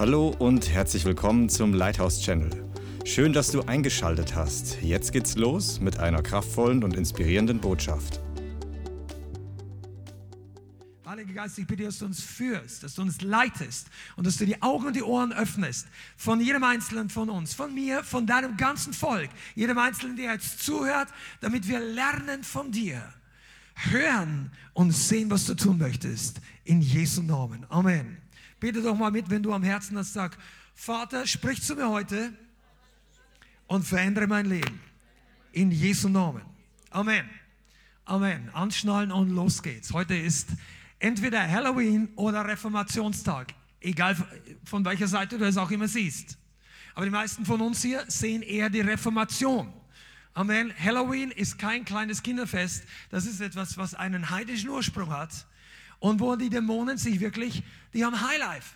Hallo und herzlich willkommen zum Lighthouse Channel. Schön, dass du eingeschaltet hast. Jetzt geht's los mit einer kraftvollen und inspirierenden Botschaft. Heiliger Geist, ich bitte, dass du uns führst, dass du uns leitest und dass du die Augen und die Ohren öffnest von jedem Einzelnen von uns, von mir, von deinem ganzen Volk, jedem Einzelnen, der jetzt zuhört, damit wir lernen von dir, hören und sehen, was du tun möchtest. In Jesu Namen. Amen. Bete doch mal mit, wenn du am Herzen hast, sag, Vater, sprich zu mir heute und verändere mein Leben. In Jesu Namen. Amen. Amen. Anschnallen und los geht's. Heute ist entweder Halloween oder Reformationstag. Egal von welcher Seite du es auch immer siehst. Aber die meisten von uns hier sehen eher die Reformation. Amen. Halloween ist kein kleines Kinderfest. Das ist etwas, was einen heidischen Ursprung hat. Und wo die Dämonen sich wirklich, die haben Highlife.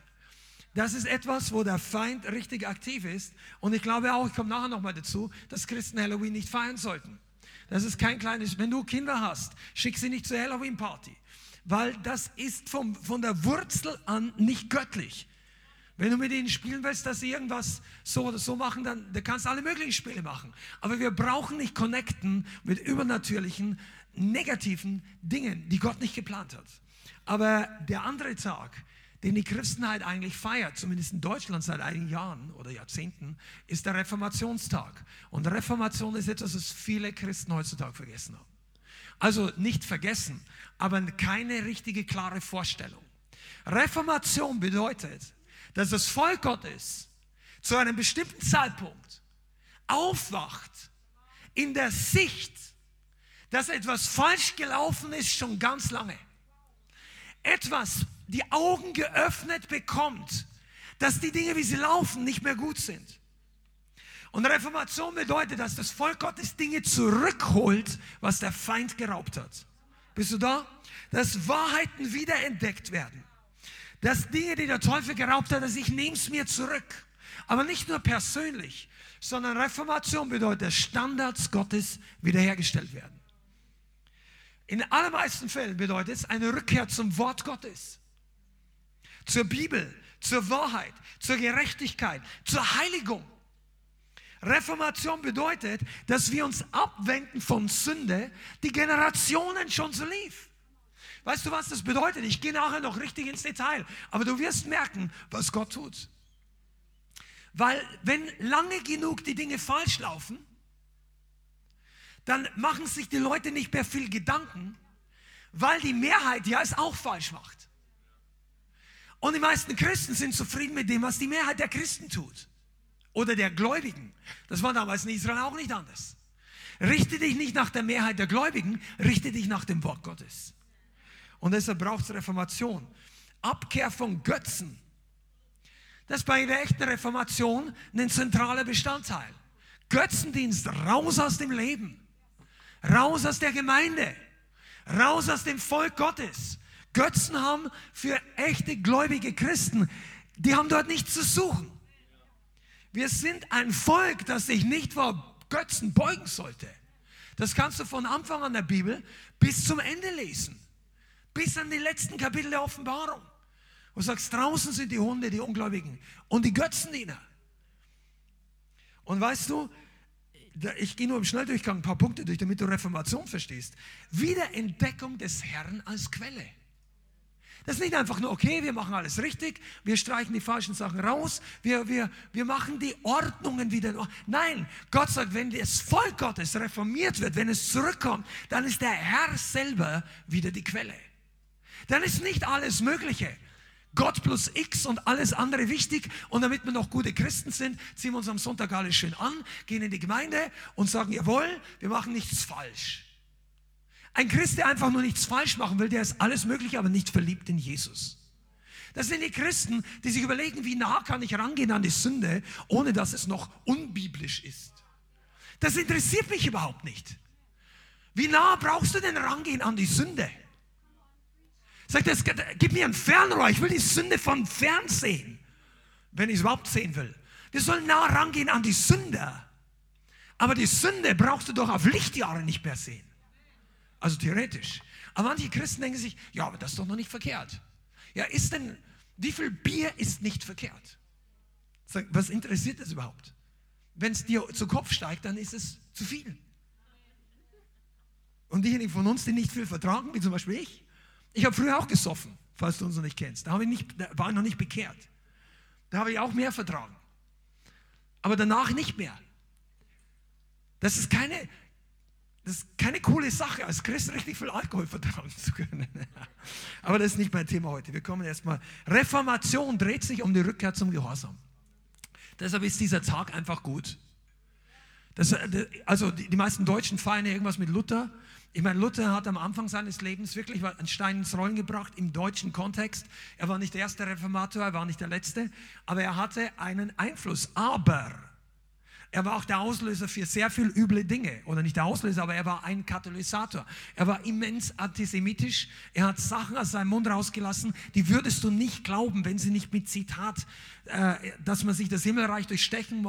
Das ist etwas, wo der Feind richtig aktiv ist. Und ich glaube auch, ich komme nachher nochmal dazu, dass Christen Halloween nicht feiern sollten. Das ist kein kleines, wenn du Kinder hast, schick sie nicht zur Halloween-Party. Weil das ist vom, von der Wurzel an nicht göttlich. Wenn du mit ihnen spielen willst, dass sie irgendwas so oder so machen, dann, dann kannst du alle möglichen Spiele machen. Aber wir brauchen nicht connecten mit übernatürlichen, negativen Dingen, die Gott nicht geplant hat. Aber der andere Tag, den die Christenheit eigentlich feiert, zumindest in Deutschland seit einigen Jahren oder Jahrzehnten, ist der Reformationstag. Und Reformation ist etwas, was viele Christen heutzutage vergessen haben. Also nicht vergessen, aber keine richtige klare Vorstellung. Reformation bedeutet, dass das Volk Gottes zu einem bestimmten Zeitpunkt aufwacht in der Sicht, dass etwas falsch gelaufen ist schon ganz lange. Etwas die Augen geöffnet bekommt, dass die Dinge, wie sie laufen, nicht mehr gut sind. Und Reformation bedeutet, dass das Volk Gottes Dinge zurückholt, was der Feind geraubt hat. Bist du da? Dass Wahrheiten wiederentdeckt werden. Dass Dinge, die der Teufel geraubt hat, dass ich nehme es mir zurück. Aber nicht nur persönlich, sondern Reformation bedeutet, dass Standards Gottes wiederhergestellt werden. In allermeisten Fällen bedeutet es eine Rückkehr zum Wort Gottes zur Bibel, zur Wahrheit, zur Gerechtigkeit, zur Heiligung. Reformation bedeutet, dass wir uns abwenden von Sünde, die Generationen schon so lief. Weißt du, was das bedeutet? Ich gehe nachher noch richtig ins Detail, aber du wirst merken, was Gott tut. Weil wenn lange genug die Dinge falsch laufen, dann machen sich die Leute nicht mehr viel Gedanken, weil die Mehrheit ja es auch falsch macht. Und die meisten Christen sind zufrieden mit dem, was die Mehrheit der Christen tut. Oder der Gläubigen. Das war damals in Israel auch nicht anders. Richte dich nicht nach der Mehrheit der Gläubigen, richte dich nach dem Wort Gottes. Und deshalb braucht es Reformation. Abkehr von Götzen. Das ist bei der echten Reformation ein zentraler Bestandteil. Götzendienst, raus aus dem Leben. Raus aus der Gemeinde. Raus aus dem Volk Gottes. Götzen haben für echte gläubige Christen, die haben dort nichts zu suchen. Wir sind ein Volk, das sich nicht vor Götzen beugen sollte. Das kannst du von Anfang an der Bibel bis zum Ende lesen. Bis an die letzten Kapitel der Offenbarung. Wo du sagst, draußen sind die Hunde, die Ungläubigen und die Götzendiener. Und weißt du, ich gehe nur im Schnelldurchgang ein paar Punkte durch, damit du Reformation verstehst. Wiederentdeckung des Herrn als Quelle. Das ist nicht einfach nur, okay, wir machen alles richtig, wir streichen die falschen Sachen raus, wir, wir, wir machen die Ordnungen wieder. Nein, Gott sagt, wenn das Volk Gottes reformiert wird, wenn es zurückkommt, dann ist der Herr selber wieder die Quelle. Dann ist nicht alles Mögliche. Gott plus X und alles andere wichtig. Und damit wir noch gute Christen sind, ziehen wir uns am Sonntag alles schön an, gehen in die Gemeinde und sagen, jawohl, wir machen nichts falsch. Ein Christ, der einfach nur nichts falsch machen will, der ist alles möglich, aber nicht verliebt in Jesus. Das sind die Christen, die sich überlegen, wie nah kann ich rangehen an die Sünde, ohne dass es noch unbiblisch ist. Das interessiert mich überhaupt nicht. Wie nah brauchst du denn rangehen an die Sünde? Sagt er, gib mir ein Fernrohr, ich will die Sünde von fern sehen, wenn ich es überhaupt sehen will. Wir sollen nah rangehen an die Sünder. Aber die Sünde brauchst du doch auf Lichtjahre nicht mehr sehen. Also theoretisch. Aber manche Christen denken sich, ja, aber das ist doch noch nicht verkehrt. Ja, ist denn, wie viel Bier ist nicht verkehrt? Was interessiert das überhaupt? Wenn es dir zu Kopf steigt, dann ist es zu viel. Und diejenigen von uns, die nicht viel vertragen, wie zum Beispiel ich, ich habe früher auch gesoffen, falls du uns noch nicht kennst. Da, ich nicht, da war ich noch nicht bekehrt. Da habe ich auch mehr vertragen. Aber danach nicht mehr. Das ist keine, das ist keine coole Sache, als Christ richtig viel Alkohol vertragen zu können. Aber das ist nicht mein Thema heute. Wir kommen erstmal. Reformation dreht sich um die Rückkehr zum Gehorsam. Deshalb ist dieser Tag einfach gut. Das, also die, die meisten Deutschen feiern irgendwas mit Luther. Ich meine, Luther hat am Anfang seines Lebens wirklich einen Stein ins Rollen gebracht im deutschen Kontext. Er war nicht der erste Reformator, er war nicht der letzte, aber er hatte einen Einfluss. Aber er war auch der Auslöser für sehr viel üble Dinge. Oder nicht der Auslöser, aber er war ein Katalysator. Er war immens antisemitisch. Er hat Sachen aus seinem Mund rausgelassen, die würdest du nicht glauben, wenn sie nicht mit Zitat, äh, dass man sich das Himmelreich durch Stechen,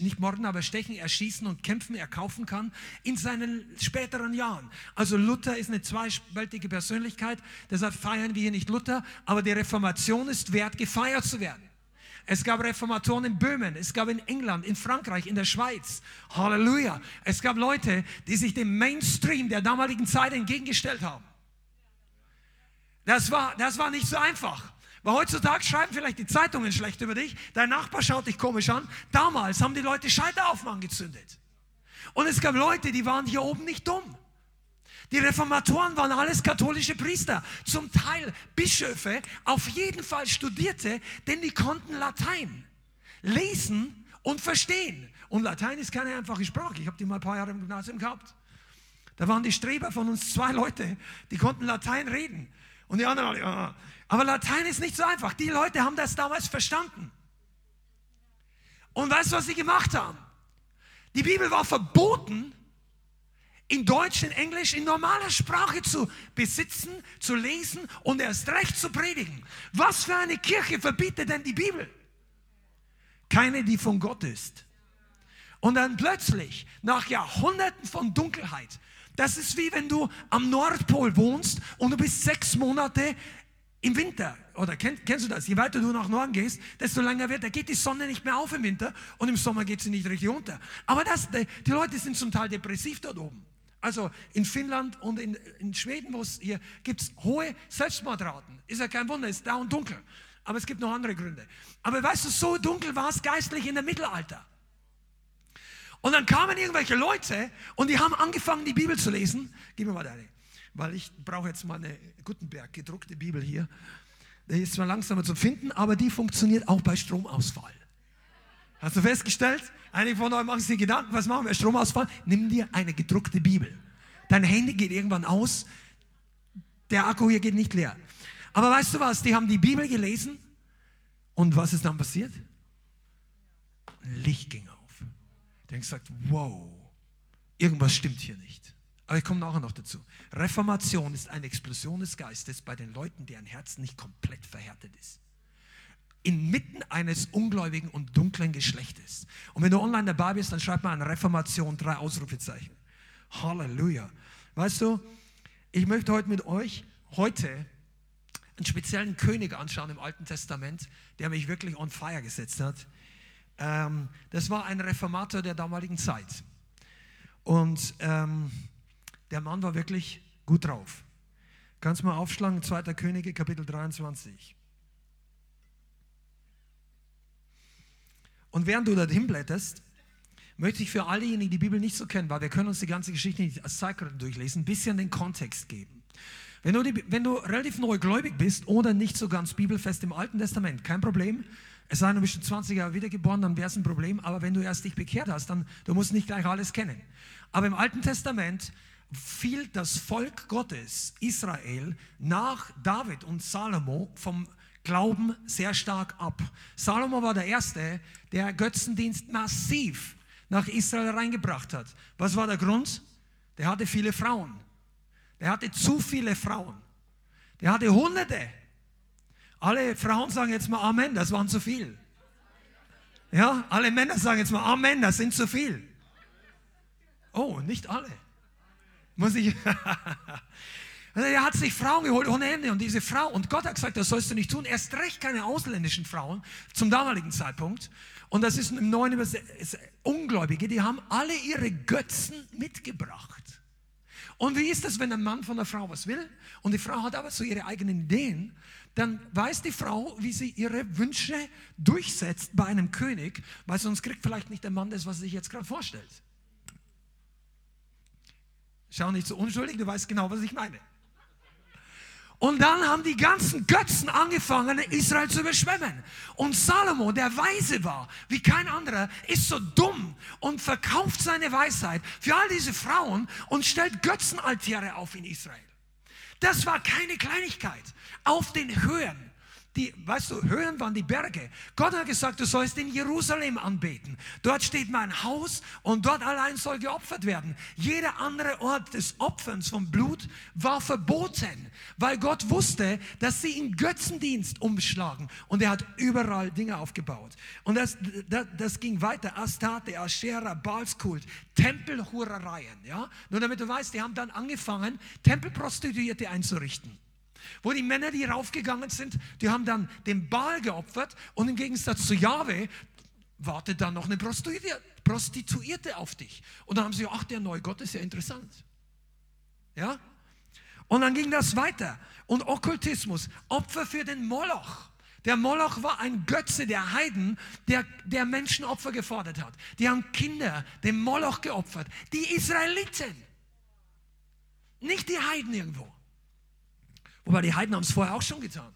nicht morden, aber Stechen, Erschießen und Kämpfen erkaufen kann in seinen späteren Jahren. Also Luther ist eine zweispältige Persönlichkeit. Deshalb feiern wir hier nicht Luther, aber die Reformation ist wert, gefeiert zu werden. Es gab Reformatoren in Böhmen, es gab in England, in Frankreich, in der Schweiz. Halleluja. Es gab Leute, die sich dem Mainstream der damaligen Zeit entgegengestellt haben. Das war, das war nicht so einfach. Weil heutzutage schreiben vielleicht die Zeitungen schlecht über dich, dein Nachbar schaut dich komisch an. Damals haben die Leute Scheiteraufmann angezündet. Und es gab Leute, die waren hier oben nicht dumm. Die Reformatoren waren alles katholische Priester, zum Teil Bischöfe, auf jeden Fall Studierte, denn die konnten Latein lesen und verstehen. Und Latein ist keine einfache Sprache. Ich habe die mal ein paar Jahre im Gymnasium gehabt. Da waren die Streber von uns zwei Leute, die konnten Latein reden. Und die anderen ja. aber Latein ist nicht so einfach. Die Leute haben das damals verstanden. Und weißt du, was sie gemacht haben? Die Bibel war verboten, in Deutsch, in Englisch, in normaler Sprache zu besitzen, zu lesen und erst recht zu predigen. Was für eine Kirche verbietet denn die Bibel? Keine, die von Gott ist. Und dann plötzlich, nach Jahrhunderten von Dunkelheit, das ist wie wenn du am Nordpol wohnst und du bist sechs Monate im Winter. Oder kennst, kennst du das? Je weiter du nach Norden gehst, desto länger wird, da geht die Sonne nicht mehr auf im Winter und im Sommer geht sie nicht richtig unter. Aber das, die Leute sind zum Teil depressiv dort oben. Also in Finnland und in, in Schweden, wo es hier gibt es hohe Selbstmordraten. Ist ja kein Wunder, ist da und dunkel. Aber es gibt noch andere Gründe. Aber weißt du, so dunkel war es geistlich in der Mittelalter. Und dann kamen irgendwelche Leute und die haben angefangen, die Bibel zu lesen. Gib mir mal deine, weil ich brauche jetzt mal eine Gutenberg gedruckte Bibel hier. Die ist zwar langsamer zu finden, aber die funktioniert auch bei Stromausfall. Hast du festgestellt? Einige von euch machen sich Gedanken, was machen wir? Stromausfall? Nimm dir eine gedruckte Bibel. Dein Handy geht irgendwann aus. Der Akku hier geht nicht leer. Aber weißt du was? Die haben die Bibel gelesen. Und was ist dann passiert? Ein Licht ging auf. Der gesagt, wow, irgendwas stimmt hier nicht. Aber ich komme nachher noch dazu. Reformation ist eine Explosion des Geistes bei den Leuten, deren Herz nicht komplett verhärtet ist inmitten eines ungläubigen und dunklen Geschlechtes. Und wenn du online dabei bist, dann schreib mal an Reformation drei Ausrufezeichen. Halleluja. Weißt du, ich möchte heute mit euch heute einen speziellen König anschauen im Alten Testament, der mich wirklich on fire gesetzt hat. Ähm, das war ein Reformator der damaligen Zeit. Und ähm, der Mann war wirklich gut drauf. Kannst mal aufschlagen, 2. Könige, Kapitel 23. Und während du dorthin blätterst, möchte ich für all diejenigen, die die Bibel nicht so kennen, weil wir können uns die ganze Geschichte nicht als Cycle durchlesen, ein bisschen den Kontext geben. Wenn du, die, wenn du relativ neugläubig bist oder nicht so ganz bibelfest im Alten Testament, kein Problem. Es sei denn, du bist schon 20 Jahre wiedergeboren, dann wäre es ein Problem. Aber wenn du erst dich bekehrt hast, dann du musst nicht gleich alles kennen. Aber im Alten Testament fiel das Volk Gottes, Israel, nach David und Salomo vom Glauben sehr stark ab. Salomo war der Erste, der Götzendienst massiv nach Israel reingebracht hat. Was war der Grund? Der hatte viele Frauen. Der hatte zu viele Frauen. Der hatte Hunderte. Alle Frauen sagen jetzt mal Amen, das waren zu viel. Ja, alle Männer sagen jetzt mal Amen, das sind zu viel. Oh, nicht alle. Muss ich. Er hat sich Frauen geholt ohne Ende und diese Frau, und Gott hat gesagt, das sollst du nicht tun, erst recht keine ausländischen Frauen zum damaligen Zeitpunkt. Und das ist im neuen Übersetzung, Ungläubige, die haben alle ihre Götzen mitgebracht. Und wie ist das, wenn ein Mann von der Frau was will und die Frau hat aber so ihre eigenen Ideen? Dann weiß die Frau, wie sie ihre Wünsche durchsetzt bei einem König, weil sonst kriegt vielleicht nicht der Mann das, was er sich jetzt gerade vorstellt. Schau nicht so unschuldig, du weißt genau, was ich meine. Und dann haben die ganzen Götzen angefangen, Israel zu überschwemmen. Und Salomo, der weise war, wie kein anderer, ist so dumm und verkauft seine Weisheit für all diese Frauen und stellt Götzenaltäre auf in Israel. Das war keine Kleinigkeit. Auf den Höhen die, weißt du, Höhen waren die Berge. Gott hat gesagt, du sollst in Jerusalem anbeten. Dort steht mein Haus und dort allein soll geopfert werden. Jeder andere Ort des Opferns von Blut war verboten, weil Gott wusste, dass sie in Götzendienst umschlagen. Und er hat überall Dinge aufgebaut. Und das, das, das ging weiter. Astarte, Aschera, Balskult, Tempelhurereien. Ja? Nur damit du weißt, die haben dann angefangen, Tempelprostituierte einzurichten. Wo die Männer, die raufgegangen sind, die haben dann den Baal geopfert und im Gegensatz zu Jahwe wartet dann noch eine Prostituierte auf dich. Und dann haben sie, ach, der neue Gott ist ja interessant. Ja? Und dann ging das weiter. Und Okkultismus, Opfer für den Moloch. Der Moloch war ein Götze der Heiden, der, der Menschenopfer gefordert hat. Die haben Kinder dem Moloch geopfert. Die Israeliten. Nicht die Heiden irgendwo. Wobei die Heiden haben es vorher auch schon getan.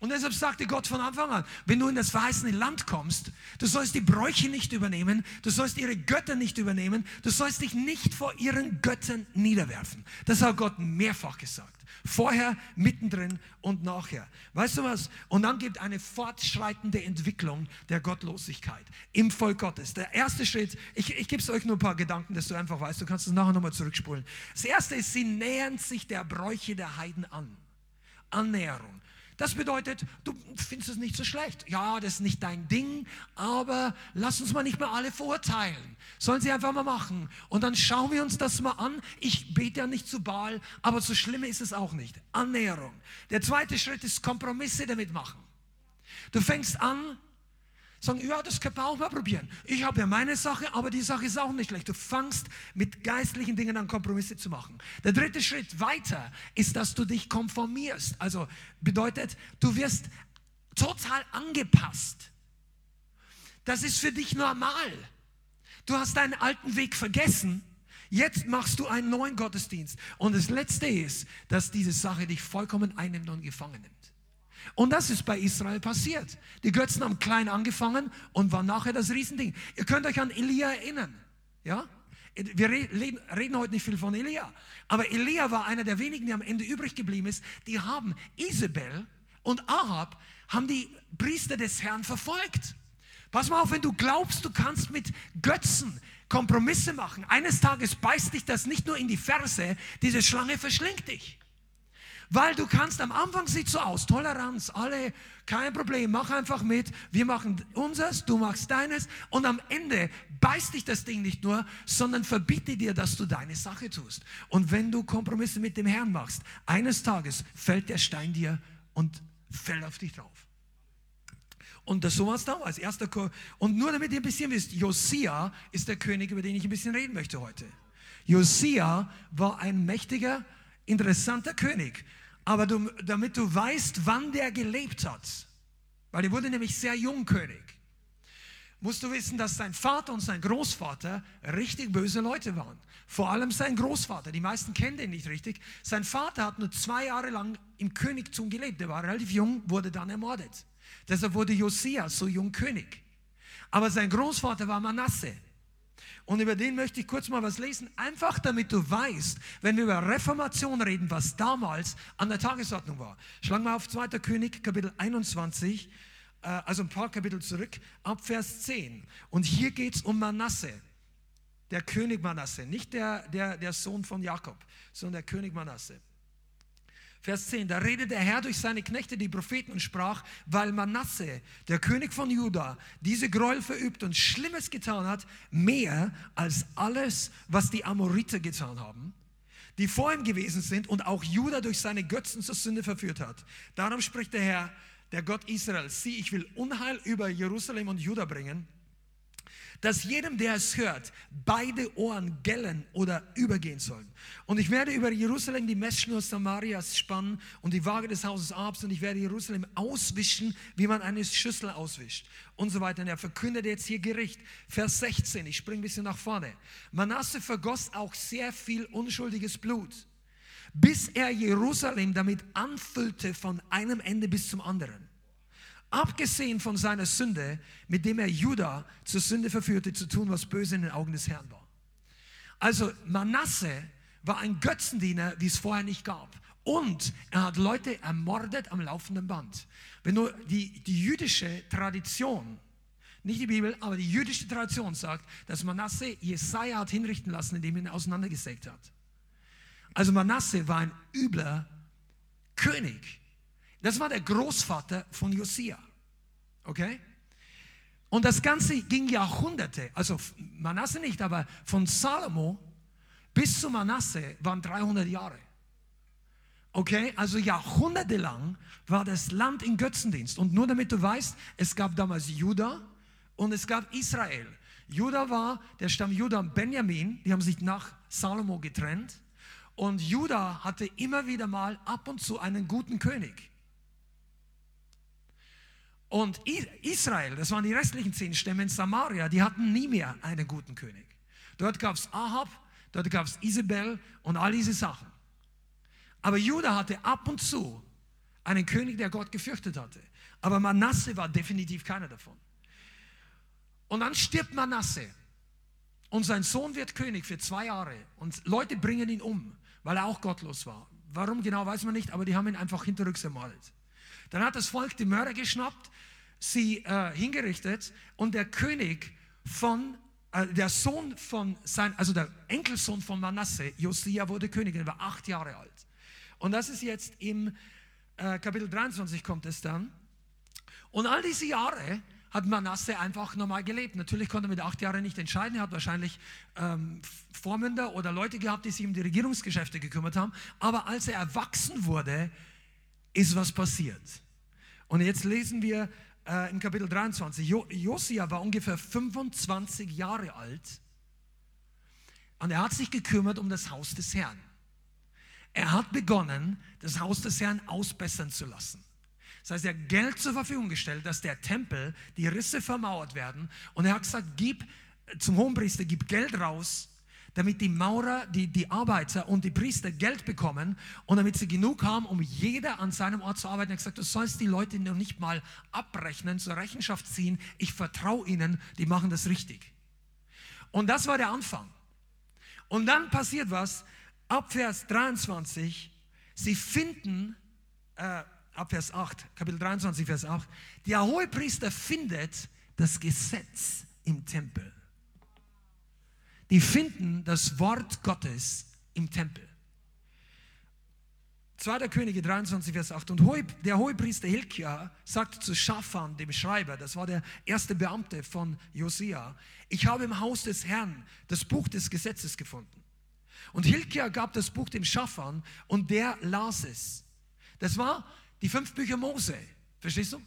Und deshalb sagte Gott von Anfang an, wenn du in das verheißene Land kommst, du sollst die Bräuche nicht übernehmen, du sollst ihre Götter nicht übernehmen, du sollst dich nicht vor ihren Göttern niederwerfen. Das hat Gott mehrfach gesagt. Vorher, mittendrin und nachher. Weißt du was? Und dann gibt eine fortschreitende Entwicklung der Gottlosigkeit im Volk Gottes. Der erste Schritt, ich, ich gebe es euch nur ein paar Gedanken, dass du einfach weißt, du kannst es nachher nochmal zurückspulen. Das erste ist, sie nähern sich der Bräuche der Heiden an. Annäherung. Das bedeutet, du findest es nicht so schlecht. Ja, das ist nicht dein Ding, aber lass uns mal nicht mehr alle verurteilen. Sollen sie einfach mal machen. Und dann schauen wir uns das mal an. Ich bete ja nicht zu Baal, aber so schlimm ist es auch nicht. Annäherung. Der zweite Schritt ist Kompromisse damit machen. Du fängst an, sagen, ja, das können wir auch mal probieren. Ich habe ja meine Sache, aber die Sache ist auch nicht schlecht. Du fangst mit geistlichen Dingen an Kompromisse zu machen. Der dritte Schritt weiter ist, dass du dich konformierst. Also bedeutet, du wirst total angepasst. Das ist für dich normal. Du hast deinen alten Weg vergessen. Jetzt machst du einen neuen Gottesdienst. Und das Letzte ist, dass diese Sache dich vollkommen einnimmt und gefangen nimmt. Und das ist bei Israel passiert. Die Götzen haben klein angefangen und war nachher das Riesending. Ihr könnt euch an Elia erinnern. Ja? Wir reden heute nicht viel von Elia, aber Elia war einer der wenigen, die am Ende übrig geblieben ist. Die haben Isabel und Ahab haben die Priester des Herrn verfolgt. Pass mal auf, wenn du glaubst, du kannst mit Götzen Kompromisse machen. Eines Tages beißt dich das nicht nur in die Ferse, diese Schlange verschlingt dich. Weil du kannst, am Anfang sieht so aus, Toleranz, alle, kein Problem, mach einfach mit, wir machen unseres, du machst deines und am Ende beißt dich das Ding nicht nur, sondern verbiete dir, dass du deine Sache tust. Und wenn du Kompromisse mit dem Herrn machst, eines Tages fällt der Stein dir und fällt auf dich drauf. Und das so war es damals. Erster Ko und nur damit ihr ein bisschen wisst, Josia ist der König, über den ich ein bisschen reden möchte heute. Josia war ein mächtiger, interessanter König. Aber du, damit du weißt, wann der gelebt hat, weil er wurde nämlich sehr jung König, musst du wissen, dass sein Vater und sein Großvater richtig böse Leute waren. Vor allem sein Großvater. Die meisten kennen den nicht richtig. Sein Vater hat nur zwei Jahre lang im Königtum gelebt. Er war relativ jung, wurde dann ermordet. Deshalb wurde Josia so jung König. Aber sein Großvater war Manasse. Und über den möchte ich kurz mal was lesen, einfach damit du weißt, wenn wir über Reformation reden, was damals an der Tagesordnung war. Schlagen wir auf 2. König, Kapitel 21, äh, also ein paar Kapitel zurück, ab Vers 10. Und hier geht es um Manasse, der König Manasse, nicht der, der, der Sohn von Jakob, sondern der König Manasse. Vers 10, da redet der Herr durch seine Knechte, die Propheten, und sprach, weil Manasse, der König von Juda, diese Gräuel verübt und Schlimmes getan hat, mehr als alles, was die Amoriter getan haben, die vor ihm gewesen sind und auch Juda durch seine Götzen zur Sünde verführt hat. Darum spricht der Herr, der Gott Israel, sieh, ich will Unheil über Jerusalem und Juda bringen dass jedem, der es hört, beide Ohren gellen oder übergehen sollen. Und ich werde über Jerusalem die Messschnur Samarias spannen und die Waage des Hauses Abs und ich werde Jerusalem auswischen, wie man eine Schüssel auswischt und so weiter. Und er verkündet jetzt hier Gericht. Vers 16, ich springe ein bisschen nach vorne. Manasse vergoss auch sehr viel unschuldiges Blut, bis er Jerusalem damit anfüllte von einem Ende bis zum anderen abgesehen von seiner Sünde, mit dem er Juda zur Sünde verführte, zu tun, was böse in den Augen des Herrn war. Also Manasse war ein Götzendiener, wie es vorher nicht gab. Und er hat Leute ermordet am laufenden Band. Wenn du die, die jüdische Tradition, nicht die Bibel, aber die jüdische Tradition sagt, dass Manasse Jesaja hat hinrichten lassen, indem er ihn auseinandergesägt hat. Also Manasse war ein übler König. Das war der Großvater von Josia. Okay? Und das Ganze ging Jahrhunderte, also Manasse nicht, aber von Salomo bis zu Manasse waren 300 Jahre. Okay, also jahrhundertelang war das Land in Götzendienst. Und nur damit du weißt, es gab damals Juda und es gab Israel. Juda war der Stamm Juda und Benjamin, die haben sich nach Salomo getrennt. Und Juda hatte immer wieder mal ab und zu einen guten König. Und Israel, das waren die restlichen zehn Stämme in Samaria, die hatten nie mehr einen guten König. Dort gab es Ahab, dort gab es Isabel und all diese Sachen. Aber Judah hatte ab und zu einen König, der Gott gefürchtet hatte. Aber Manasse war definitiv keiner davon. Und dann stirbt Manasse und sein Sohn wird König für zwei Jahre und Leute bringen ihn um, weil er auch gottlos war. Warum genau weiß man nicht, aber die haben ihn einfach hinterrücks ermordet. Dann hat das Volk die Mörder geschnappt, sie äh, hingerichtet und der König von, äh, der Sohn von sein, also der Enkelsohn von Manasse, Josia, wurde König, er war acht Jahre alt. Und das ist jetzt im äh, Kapitel 23 kommt es dann. Und all diese Jahre hat Manasse einfach normal gelebt. Natürlich konnte er mit acht Jahren nicht entscheiden. Er hat wahrscheinlich ähm, Vormünder oder Leute gehabt, die sich um die Regierungsgeschäfte gekümmert haben. Aber als er erwachsen wurde, ist was passiert. Und jetzt lesen wir äh, im Kapitel 23, jo Josia war ungefähr 25 Jahre alt und er hat sich gekümmert um das Haus des Herrn. Er hat begonnen, das Haus des Herrn ausbessern zu lassen. Das heißt, er hat Geld zur Verfügung gestellt, dass der Tempel, die Risse vermauert werden. Und er hat gesagt, gib zum Hohenpriester, gib Geld raus, damit die Maurer, die, die Arbeiter und die Priester Geld bekommen und damit sie genug haben, um jeder an seinem Ort zu arbeiten. Er hat gesagt, du sollst die Leute noch nicht mal abrechnen, zur Rechenschaft ziehen. Ich vertraue ihnen, die machen das richtig. Und das war der Anfang. Und dann passiert was, ab Vers 23, sie finden, äh, ab Vers 8, Kapitel 23, Vers 8, der Hohepriester findet das Gesetz im Tempel die finden das Wort Gottes im Tempel. 2. Könige 23, Vers 8. Und der Hohepriester Hilkia sagte zu Schafan, dem Schreiber, das war der erste Beamte von Josia, ich habe im Haus des Herrn das Buch des Gesetzes gefunden. Und Hilkia gab das Buch dem Schafan und der las es. Das war die fünf Bücher Mose. Verstehst du?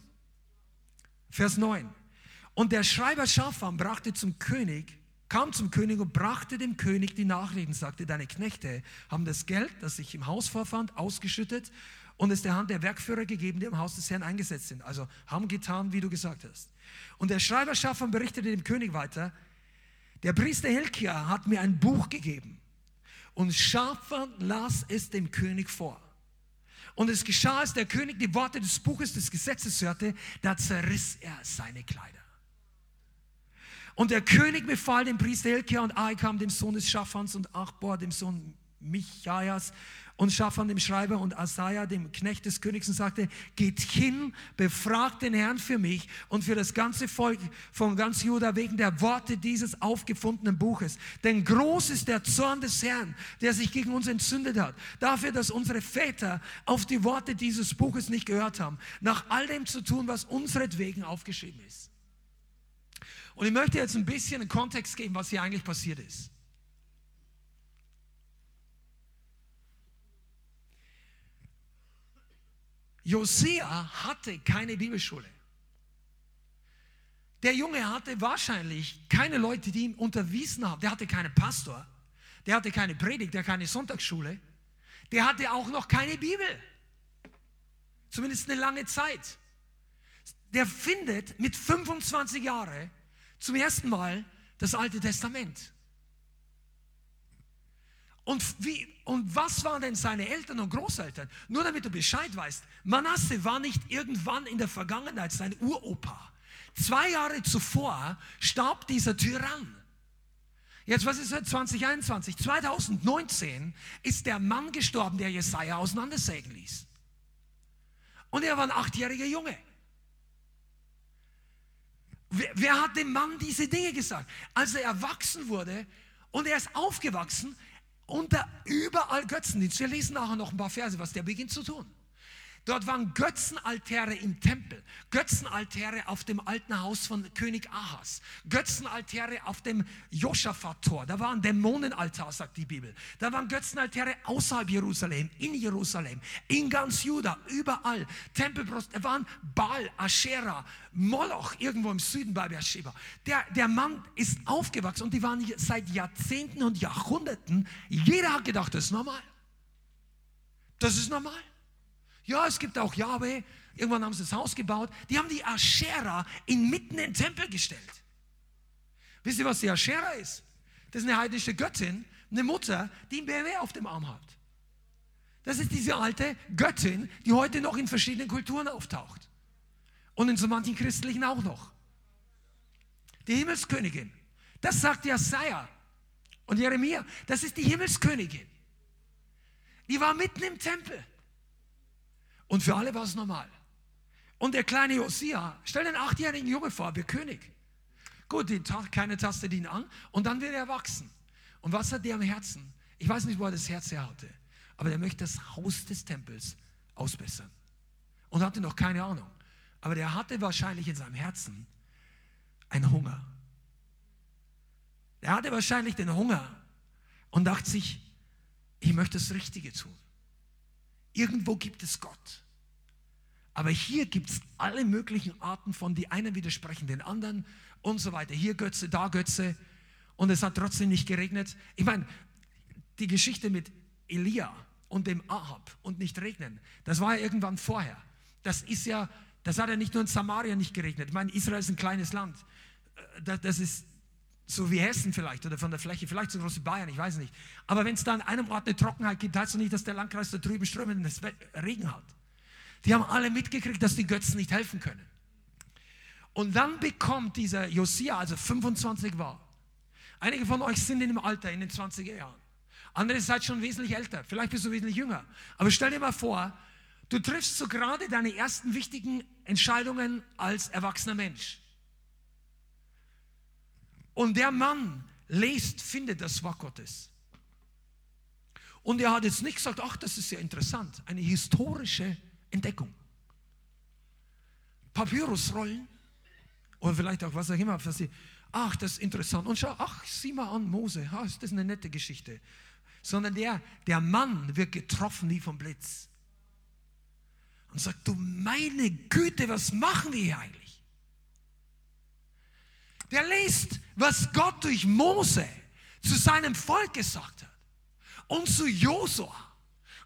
Vers 9. Und der Schreiber Schafan brachte zum König kam zum König und brachte dem König die Nachrichten, sagte, deine Knechte haben das Geld, das sich im Haus vorfand, ausgeschüttet und es der Hand der Werkführer gegeben, die im Haus des Herrn eingesetzt sind. Also haben getan, wie du gesagt hast. Und der Schreiber Schaffan berichtete dem König weiter, der Priester Hilkia hat mir ein Buch gegeben und Schaffan las es dem König vor. Und es geschah, als der König die Worte des Buches des Gesetzes hörte, da zerriss er seine Kleider. Und der König befahl dem Priester Hilkia und Ahikam, dem Sohn des Schaffans, und Achbor, dem Sohn Michaias, und Schaffan, dem Schreiber, und Asaja, dem Knecht des Königs, und sagte, geht hin, befragt den Herrn für mich und für das ganze Volk von ganz Juda wegen der Worte dieses aufgefundenen Buches. Denn groß ist der Zorn des Herrn, der sich gegen uns entzündet hat, dafür, dass unsere Väter auf die Worte dieses Buches nicht gehört haben, nach all dem zu tun, was unseretwegen aufgeschrieben ist. Und ich möchte jetzt ein bisschen einen Kontext geben, was hier eigentlich passiert ist. Josea hatte keine Bibelschule. Der Junge hatte wahrscheinlich keine Leute, die ihn unterwiesen haben. Der hatte keinen Pastor, der hatte keine Predigt, der hatte keine Sonntagsschule, der hatte auch noch keine Bibel. Zumindest eine lange Zeit. Der findet mit 25 Jahren zum ersten Mal das Alte Testament. Und, wie, und was waren denn seine Eltern und Großeltern? Nur damit du Bescheid weißt, Manasse war nicht irgendwann in der Vergangenheit sein Uropa. Zwei Jahre zuvor starb dieser Tyrann. Jetzt, was ist es 2021? 2019 ist der Mann gestorben, der Jesaja auseinandersägen ließ. Und er war ein achtjähriger Junge. Wer, wer hat dem Mann diese Dinge gesagt? Als er erwachsen wurde und er ist aufgewachsen, unter überall Götzendienst. Wir lesen nachher noch ein paar Verse, was der beginnt zu tun. Dort waren Götzenaltäre im Tempel, Götzenaltäre auf dem alten Haus von König Ahas, Götzenaltäre auf dem Josaphat-Tor. Da war ein Dämonenaltar, sagt die Bibel. Da waren Götzenaltäre außerhalb Jerusalem, in Jerusalem, in ganz Juda, überall. Tempelbrust, da waren Baal, Asherah, Moloch, irgendwo im Süden bei Beersheba. Der, der Mann ist aufgewachsen und die waren seit Jahrzehnten und Jahrhunderten. Jeder hat gedacht, das ist normal. Das ist normal. Ja, es gibt auch Jahwe. Irgendwann haben sie das Haus gebaut. Die haben die Aschera inmitten in den Tempel gestellt. Wisst ihr, was die Aschera ist? Das ist eine heidnische Göttin, eine Mutter, die ein BMW auf dem Arm hat. Das ist diese alte Göttin, die heute noch in verschiedenen Kulturen auftaucht. Und in so manchen christlichen auch noch. Die Himmelskönigin. Das sagt Jesaja und Jeremia. Das ist die Himmelskönigin. Die war mitten im Tempel. Und für alle war es normal. Und der kleine Josia, stell den achtjährigen Junge vor, wird König. Gut, die, keine Taste dient an. Und dann wird er erwachsen. Und was hat der am Herzen? Ich weiß nicht, wo er das Herz her hatte. Aber er möchte das Haus des Tempels ausbessern. Und hatte noch keine Ahnung. Aber der hatte wahrscheinlich in seinem Herzen einen Hunger. Er hatte wahrscheinlich den Hunger und dachte sich, ich möchte das Richtige tun. Irgendwo gibt es Gott. Aber hier gibt es alle möglichen Arten von, die einen widersprechen den anderen und so weiter. Hier Götze, da Götze. Und es hat trotzdem nicht geregnet. Ich meine, die Geschichte mit Elia und dem Ahab und nicht regnen, das war ja irgendwann vorher. Das ist ja, das hat ja nicht nur in Samaria nicht geregnet. Ich meine, Israel ist ein kleines Land. Äh, das ist so wie Hessen vielleicht oder von der Fläche, vielleicht so groß wie Bayern, ich weiß nicht. Aber wenn es da an einem Ort eine Trockenheit gibt, heißt das nicht, dass der Landkreis da drüben strömendes Regen hat. Die haben alle mitgekriegt, dass die Götzen nicht helfen können. Und dann bekommt dieser Josia, also 25 war, einige von euch sind in dem Alter, in den 20er Jahren. Andere seid schon wesentlich älter, vielleicht bist du wesentlich jünger. Aber stell dir mal vor, du triffst so gerade deine ersten wichtigen Entscheidungen als erwachsener Mensch. Und der Mann lest, findet das Wort Gottes. Und er hat jetzt nicht gesagt, ach, das ist ja interessant, eine historische Entdeckung. Papyrusrollen oder vielleicht auch was auch immer, was sie, ach, das ist interessant. Und schau, ach, sieh mal an, Mose, ach, das ist eine nette Geschichte. Sondern der, der Mann wird getroffen wie vom Blitz. Und sagt, du meine Güte, was machen wir hier eigentlich? Der liest, was Gott durch Mose zu seinem Volk gesagt hat und zu Josua.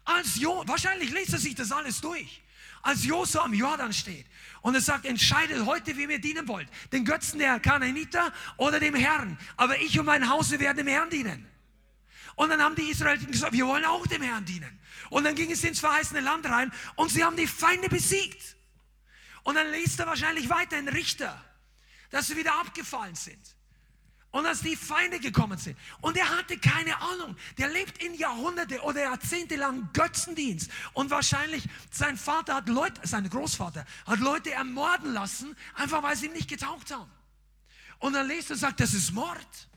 Als jo wahrscheinlich liest er sich das alles durch. Als Josua am Jordan steht und er sagt, entscheidet heute, wie ihr dienen wollt. Den Götzen der Kanaaniter oder dem Herrn. Aber ich und mein Haus, werden dem Herrn dienen. Und dann haben die Israeliten gesagt, wir wollen auch dem Herrn dienen. Und dann ging es ins verheißene Land rein und sie haben die Feinde besiegt. Und dann liest er wahrscheinlich weiter in Richter, dass sie wieder abgefallen sind. Und als die Feinde gekommen sind. Und er hatte keine Ahnung. Der lebt in Jahrhunderte oder Jahrzehnte lang Götzendienst. Und wahrscheinlich sein Vater hat Leute, sein Großvater hat Leute ermorden lassen, einfach weil sie ihm nicht getaucht haben. Und dann lest er und sagt, das ist Mord.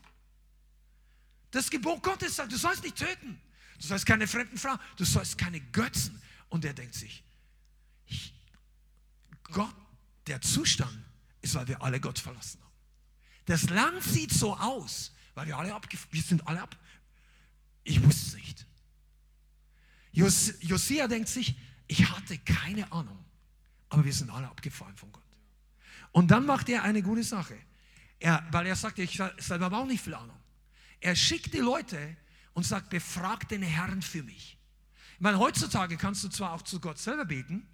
Das Gebot Gottes sagt, du sollst nicht töten. Du sollst keine fremden Frau, du sollst keine Götzen. Und er denkt sich, Gott, der Zustand ist, weil wir alle Gott verlassen haben. Das Land sieht so aus, weil wir alle abgef wir sind alle ab. Ich wusste es nicht. Jos Josia denkt sich, Ich hatte keine Ahnung, aber wir sind alle abgefallen von Gott. Und dann macht er eine gute Sache. Er, weil er sagte, ich selber habe auch nicht viel Ahnung. Er schickt die Leute und sagt, befragt den Herrn für mich. Ich meine, heutzutage kannst du zwar auch zu Gott selber beten,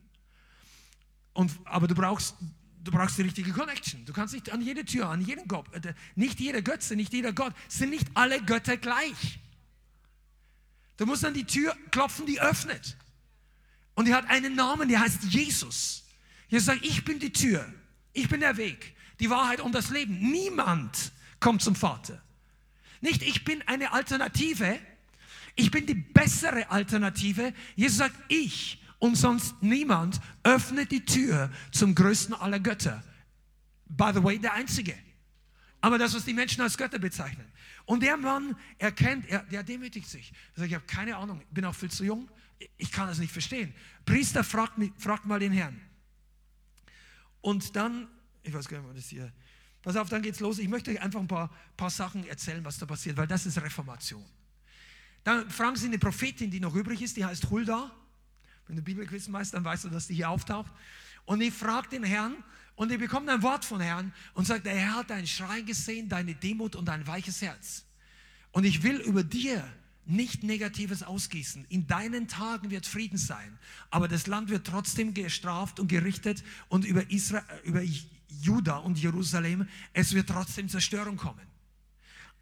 und, aber du brauchst, du brauchst die richtige Connection. Du kannst nicht an jede Tür, an jeden Gott, äh, nicht jeder Götze, nicht jeder Gott, sind nicht alle Götter gleich. Du musst an die Tür klopfen, die öffnet. Und die hat einen Namen, der heißt Jesus. Jesus sagt, ich bin die Tür, ich bin der Weg, die Wahrheit und das Leben. Niemand kommt zum Vater. Nicht, ich bin eine Alternative, ich bin die bessere Alternative. Jesus sagt, ich und sonst niemand öffnet die Tür zum größten aller Götter. By the way, der Einzige. Aber das, was die Menschen als Götter bezeichnen. Und der Mann erkennt, er, der demütigt sich. Er sagt, ich habe keine Ahnung, ich bin auch viel zu jung, ich kann das nicht verstehen. Priester fragt, fragt mal den Herrn. Und dann, ich weiß gar nicht, was das hier, pass auf, dann geht's los. Ich möchte euch einfach ein paar, paar Sachen erzählen, was da passiert, weil das ist Reformation. Dann fragen sie eine Prophetin, die noch übrig ist, die heißt Hulda. Wenn du Bibelquiz machst, dann weißt du, dass die hier auftaucht. Und ich frage den Herrn und ich bekomme ein Wort von Herrn und sagt, der Herr hat deinen Schrei gesehen, deine Demut und dein weiches Herz. Und ich will über dir nicht Negatives ausgießen. In deinen Tagen wird Frieden sein, aber das Land wird trotzdem gestraft und gerichtet und über, Israel, über Juda und Jerusalem, es wird trotzdem Zerstörung kommen.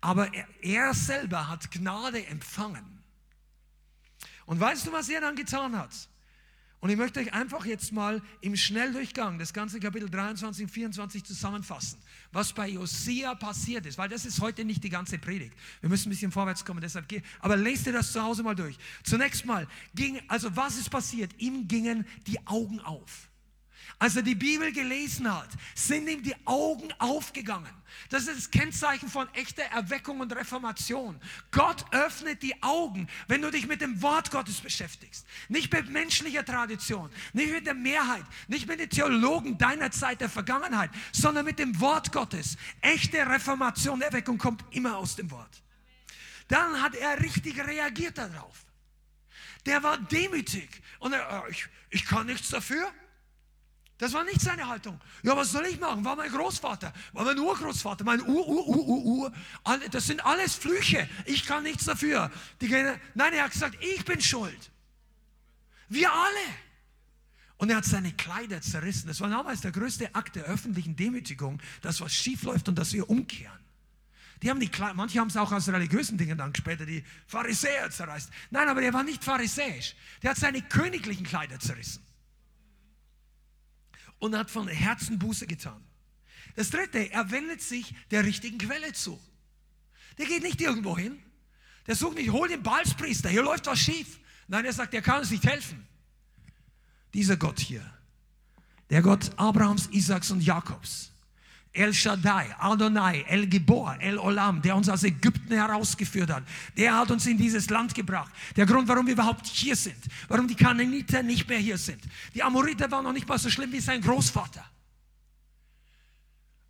Aber er, er selber hat Gnade empfangen. Und weißt du, was er dann getan hat? Und ich möchte euch einfach jetzt mal im Schnelldurchgang das ganze Kapitel 23 und 24 zusammenfassen, was bei Josia passiert ist, weil das ist heute nicht die ganze Predigt. Wir müssen ein bisschen vorwärts kommen, deshalb geh, aber lest dir das zu Hause mal durch. Zunächst mal ging, also was ist passiert? Ihm gingen die Augen auf. Als er die Bibel gelesen hat, sind ihm die Augen aufgegangen. Das ist das Kennzeichen von echter Erweckung und Reformation. Gott öffnet die Augen, wenn du dich mit dem Wort Gottes beschäftigst. Nicht mit menschlicher Tradition, nicht mit der Mehrheit, nicht mit den Theologen deiner Zeit der Vergangenheit, sondern mit dem Wort Gottes. Echte Reformation, Erweckung kommt immer aus dem Wort. Dann hat er richtig reagiert darauf. Der war demütig und er, oh, ich, ich kann nichts dafür. Das war nicht seine Haltung. Ja, was soll ich machen? War mein Großvater, war mein Urgroßvater, mein Ur, Ur, Ur, Ur, Ur. Das sind alles Flüche. Ich kann nichts dafür. Die, nein, er hat gesagt, ich bin schuld. Wir alle. Und er hat seine Kleider zerrissen. Das war damals der größte Akt der öffentlichen Demütigung, dass was schief läuft und dass wir umkehren. Die haben die Kleider, manche haben es auch aus religiösen Dingen dann später die Pharisäer zerreißt. Nein, aber der war nicht pharisäisch. Der hat seine königlichen Kleider zerrissen und hat von Herzen Buße getan. Das dritte, er wendet sich der richtigen Quelle zu. Der geht nicht irgendwo hin. Der sucht nicht, hol den Balspriester, hier läuft was schief. Nein, er sagt, der kann uns nicht helfen. Dieser Gott hier, der Gott Abrahams, Isaaks und Jakobs, El Shaddai, Adonai, El Gibor, El Olam, der uns aus Ägypten herausgeführt hat. Der hat uns in dieses Land gebracht. Der Grund, warum wir überhaupt hier sind. Warum die Kananiter nicht mehr hier sind. Die Amoriter waren noch nicht mal so schlimm wie sein Großvater.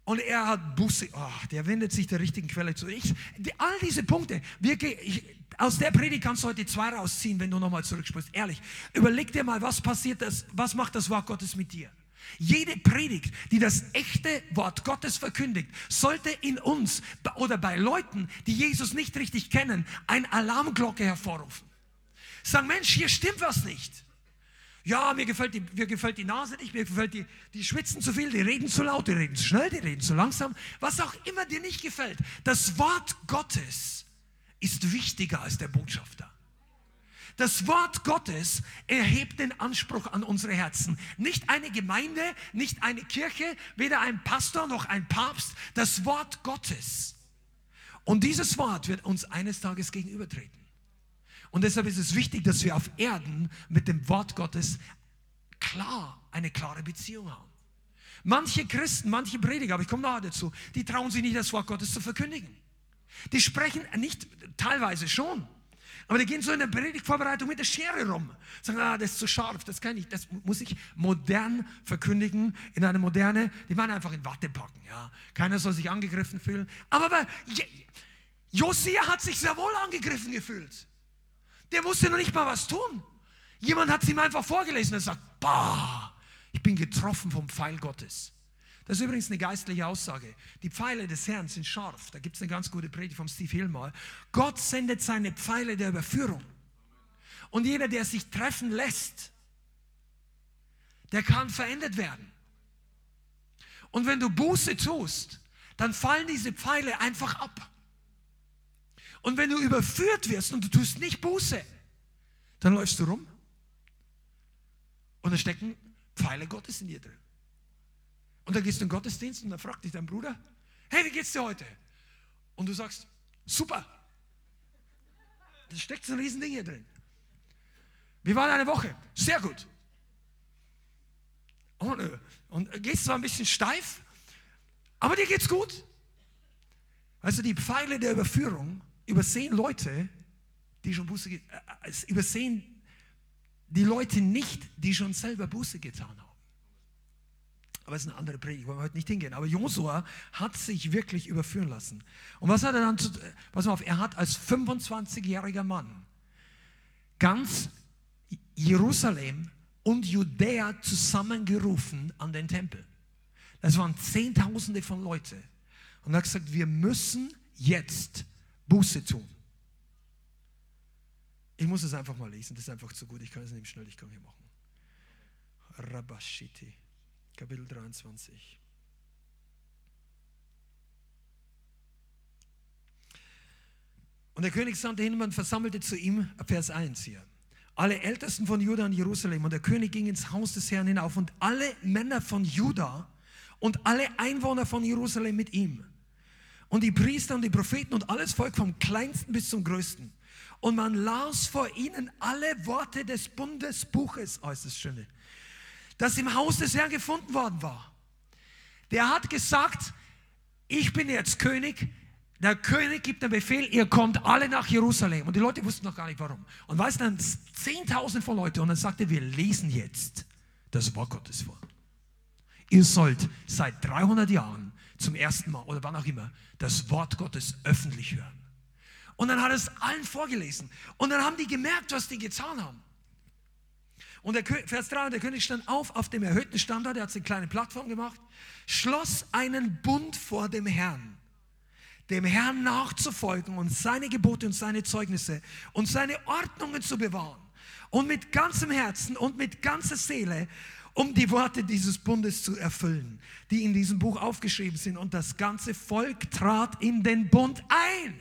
Und er hat Buße, oh, der wendet sich der richtigen Quelle zu. Ich, die, all diese Punkte, wir, ich, aus der Predigt kannst du heute zwei rausziehen, wenn du nochmal zurückspringst. Ehrlich, überleg dir mal, was passiert, das, was macht das Wort Gottes mit dir? Jede Predigt, die das echte Wort Gottes verkündigt, sollte in uns oder bei Leuten, die Jesus nicht richtig kennen, eine Alarmglocke hervorrufen. Sagen, Mensch, hier stimmt was nicht. Ja, mir gefällt die, mir gefällt die Nase nicht, mir gefällt die, die schwitzen zu viel, die reden zu laut, die reden zu schnell, die reden zu langsam. Was auch immer dir nicht gefällt. Das Wort Gottes ist wichtiger als der Botschafter. Das Wort Gottes erhebt den Anspruch an unsere Herzen. Nicht eine Gemeinde, nicht eine Kirche, weder ein Pastor noch ein Papst. Das Wort Gottes. Und dieses Wort wird uns eines Tages gegenübertreten. Und deshalb ist es wichtig, dass wir auf Erden mit dem Wort Gottes klar, eine klare Beziehung haben. Manche Christen, manche Prediger, aber ich komme nahe dazu, die trauen sich nicht, das Wort Gottes zu verkündigen. Die sprechen nicht, teilweise schon, aber die gehen so in der Predigtvorbereitung mit der Schere rum. Sagen, ah, das ist zu scharf, das kann ich, das muss ich modern verkündigen, in eine moderne, die meinen einfach in Watte packen, ja. Keiner soll sich angegriffen fühlen. Aber bei Josia hat sich sehr wohl angegriffen gefühlt. Der musste noch nicht mal was tun. Jemand hat es ihm einfach vorgelesen und sagt, bah, ich bin getroffen vom Pfeil Gottes. Das ist übrigens eine geistliche Aussage. Die Pfeile des Herrn sind scharf. Da gibt es eine ganz gute Predigt von Steve Hill mal. Gott sendet seine Pfeile der Überführung. Und jeder, der sich treffen lässt, der kann verändert werden. Und wenn du Buße tust, dann fallen diese Pfeile einfach ab. Und wenn du überführt wirst und du tust nicht Buße, dann läufst du rum und da stecken Pfeile Gottes in dir drin. Und dann gehst du in den Gottesdienst und dann fragt dich dein Bruder, hey, wie geht's dir heute? Und du sagst, super. Da steckt so ein Riesending hier drin. Wie war deine Woche? Sehr gut. Und, äh, und gehst zwar ein bisschen steif, aber dir geht's gut. Also die Pfeile der Überführung übersehen Leute, die schon Buße, äh, äh übersehen die Leute nicht, die schon selber Buße getan haben. Aber es ist eine andere Predigt, wollen wir heute nicht hingehen. Aber Josua hat sich wirklich überführen lassen. Und was hat er dann zu, pass mal auf, er hat als 25-jähriger Mann ganz Jerusalem und Judäa zusammengerufen an den Tempel. Das waren Zehntausende von Leuten. Und er hat gesagt, wir müssen jetzt Buße tun. Ich muss es einfach mal lesen, das ist einfach zu gut, ich kann es nicht im Schnelliggang hier machen. Rabashiti, Kapitel 23. Und der König sandte hin und versammelte zu ihm, Vers 1 hier, alle Ältesten von Juda und Jerusalem. Und der König ging ins Haus des Herrn hinauf und alle Männer von Juda und alle Einwohner von Jerusalem mit ihm. Und die Priester und die Propheten und alles Volk vom kleinsten bis zum größten. Und man las vor ihnen alle Worte des Bundesbuches, oh, ist das Schöne, das im Haus des Herrn gefunden worden war. Der hat gesagt, ich bin jetzt König, der König gibt den Befehl, ihr kommt alle nach Jerusalem. Und die Leute wussten noch gar nicht warum. Und weißt dann 10.000 von Leuten und dann sagte wir lesen jetzt das Wort Gottes vor. Ihr sollt seit 300 Jahren zum ersten Mal oder wann auch immer das Wort Gottes öffentlich hören. Und dann hat er es allen vorgelesen. Und dann haben die gemerkt, was die getan haben. Und der Vers 3, der König stand auf auf dem erhöhten Standort, er hat eine kleine Plattform gemacht, schloss einen Bund vor dem Herrn, dem Herrn nachzufolgen und seine Gebote und seine Zeugnisse und seine Ordnungen zu bewahren. Und mit ganzem Herzen und mit ganzer Seele um die Worte dieses Bundes zu erfüllen, die in diesem Buch aufgeschrieben sind. Und das ganze Volk trat in den Bund ein.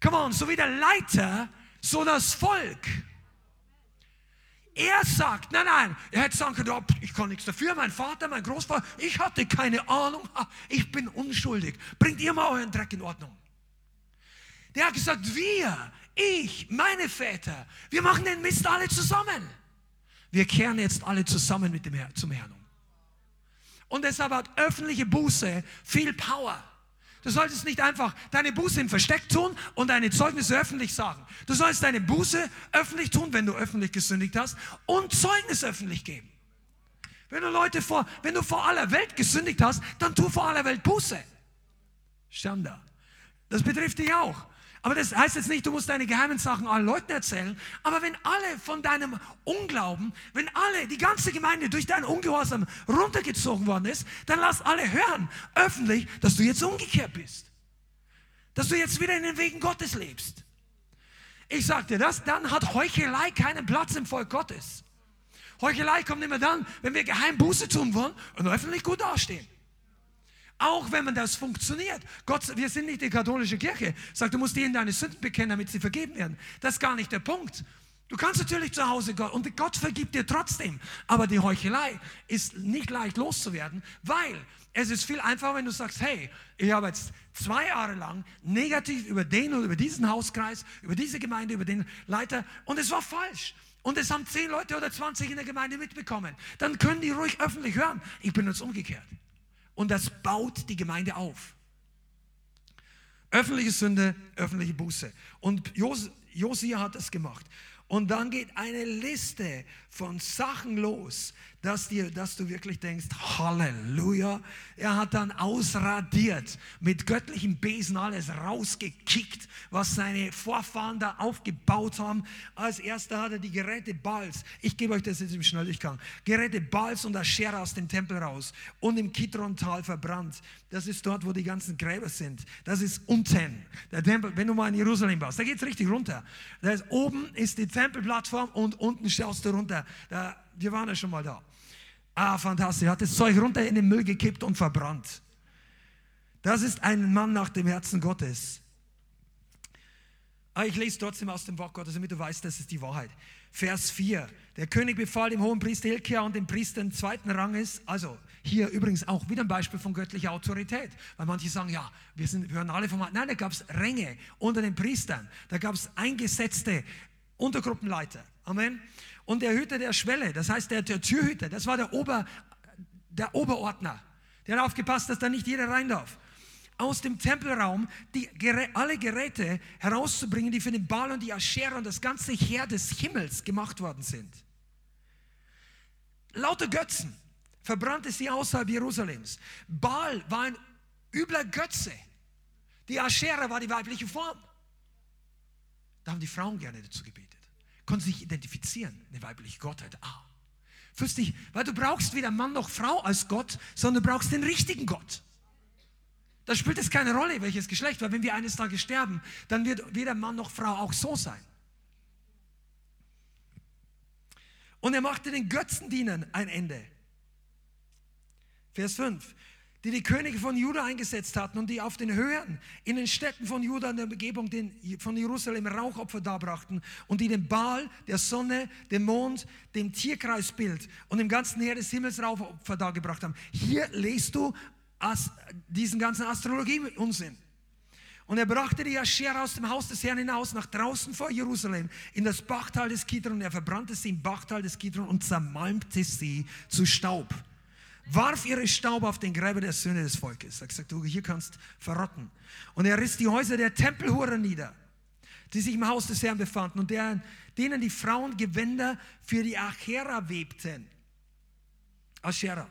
Come on, so wie der Leiter, so das Volk. Er sagt, nein, nein, er hätte sagen können, ich kann nichts dafür, mein Vater, mein Großvater, ich hatte keine Ahnung, ich bin unschuldig. Bringt ihr mal euren Dreck in Ordnung. Der hat gesagt, wir, ich, meine Väter, wir machen den Mist alle zusammen. Wir kehren jetzt alle zusammen mit dem Herrn, zum Herrn um. Und deshalb hat öffentliche Buße viel Power. Du solltest nicht einfach deine Buße im Versteck tun und deine Zeugnisse öffentlich sagen. Du sollst deine Buße öffentlich tun, wenn du öffentlich gesündigt hast und Zeugnis öffentlich geben. Wenn du Leute vor, wenn du vor aller Welt gesündigt hast, dann tu vor aller Welt Buße. Schande. Das betrifft dich auch. Aber das heißt jetzt nicht, du musst deine geheimen Sachen allen Leuten erzählen. Aber wenn alle von deinem Unglauben, wenn alle, die ganze Gemeinde durch deinen Ungehorsam runtergezogen worden ist, dann lass alle hören, öffentlich, dass du jetzt umgekehrt bist. Dass du jetzt wieder in den Wegen Gottes lebst. Ich sag dir das, dann hat Heuchelei keinen Platz im Volk Gottes. Heuchelei kommt immer dann, wenn wir geheim Buße tun wollen und öffentlich gut dastehen. Auch wenn man das funktioniert. Gott, wir sind nicht die katholische Kirche. Sagt, du musst ihnen deine Sünden bekennen, damit sie vergeben werden. Das ist gar nicht der Punkt. Du kannst natürlich zu Hause Gott und Gott vergibt dir trotzdem. Aber die Heuchelei ist nicht leicht loszuwerden, weil es ist viel einfacher, wenn du sagst, hey, ich habe jetzt zwei Jahre lang negativ über den oder über diesen Hauskreis, über diese Gemeinde, über den Leiter und es war falsch. Und es haben zehn Leute oder 20 in der Gemeinde mitbekommen. Dann können die ruhig öffentlich hören. Ich bin jetzt umgekehrt. Und das baut die Gemeinde auf. Öffentliche Sünde, öffentliche Buße. Und Jos Josia hat das gemacht. Und dann geht eine Liste von Sachen los, dass, dir, dass du wirklich denkst, Halleluja. Er hat dann ausradiert, mit göttlichem Besen alles rausgekickt, was seine Vorfahren da aufgebaut haben. Als erster hat er die Geräte Bals, ich gebe euch das jetzt im Schnelldurchgang, Geräte Bals und Aschera aus dem Tempel raus und im Kidron-Tal verbrannt. Das ist dort, wo die ganzen Gräber sind. Das ist unten. Der Tempel, wenn du mal in Jerusalem warst, da geht es richtig runter. Da ist, oben ist die Tempelplattform und unten schaust du runter. Da, wir waren ja schon mal da. Ah, fantastisch. Er hat das Zeug runter in den Müll gekippt und verbrannt. Das ist ein Mann nach dem Herzen Gottes. Aber ah, ich lese trotzdem aus dem Wort Gottes, damit du weißt, das ist die Wahrheit. Vers 4. Der König befahl dem hohen Priester Hilkia und dem Priester im zweiten Ranges, also hier übrigens auch wieder ein Beispiel von göttlicher Autorität, weil manche sagen, ja, wir, sind, wir hören alle vom... Nein, da gab es Ränge unter den Priestern, da gab es eingesetzte Untergruppenleiter. Amen. Und der Hüter der Schwelle, das heißt der, der Türhüter, das war der, Ober, der Oberordner. Der hat aufgepasst, dass da nicht jeder rein darf. Aus dem Tempelraum die, alle Geräte herauszubringen, die für den Baal und die Aschera und das ganze Heer des Himmels gemacht worden sind. Lauter Götzen verbrannte sie außerhalb Jerusalems. Baal war ein übler Götze. Die Aschera war die weibliche Form. Da haben die Frauen gerne dazu gebetet konnte sich identifizieren, eine weibliche Gottheit. Ah, fühlst dich, weil du brauchst weder Mann noch Frau als Gott, sondern du brauchst den richtigen Gott. Da spielt es keine Rolle, welches Geschlecht, weil wenn wir eines Tages sterben, dann wird weder Mann noch Frau auch so sein. Und er machte den Götzendienern ein Ende. Vers 5 die die Könige von Juda eingesetzt hatten und die auf den Höhen in den Städten von Juda in der Umgebung den, von Jerusalem Rauchopfer darbrachten und die dem Baal, der Sonne, dem Mond, dem Tierkreisbild und dem ganzen Heer des Himmels Rauchopfer dargebracht haben. Hier lest du diesen ganzen Astrologie-Unsinn. Und er brachte die Aschera aus dem Haus des Herrn hinaus nach draußen vor Jerusalem in das Bachtal des Kidron. Er verbrannte sie im Bachtal des Kidron und zermalmte sie zu Staub warf ihre Staub auf den Gräber der Söhne des Volkes. Er hat gesagt, du hier kannst verrotten. Und er riss die Häuser der Tempelhuren nieder, die sich im Haus des Herrn befanden und deren, denen die Frauen Gewänder für die Achera webten. Aschera.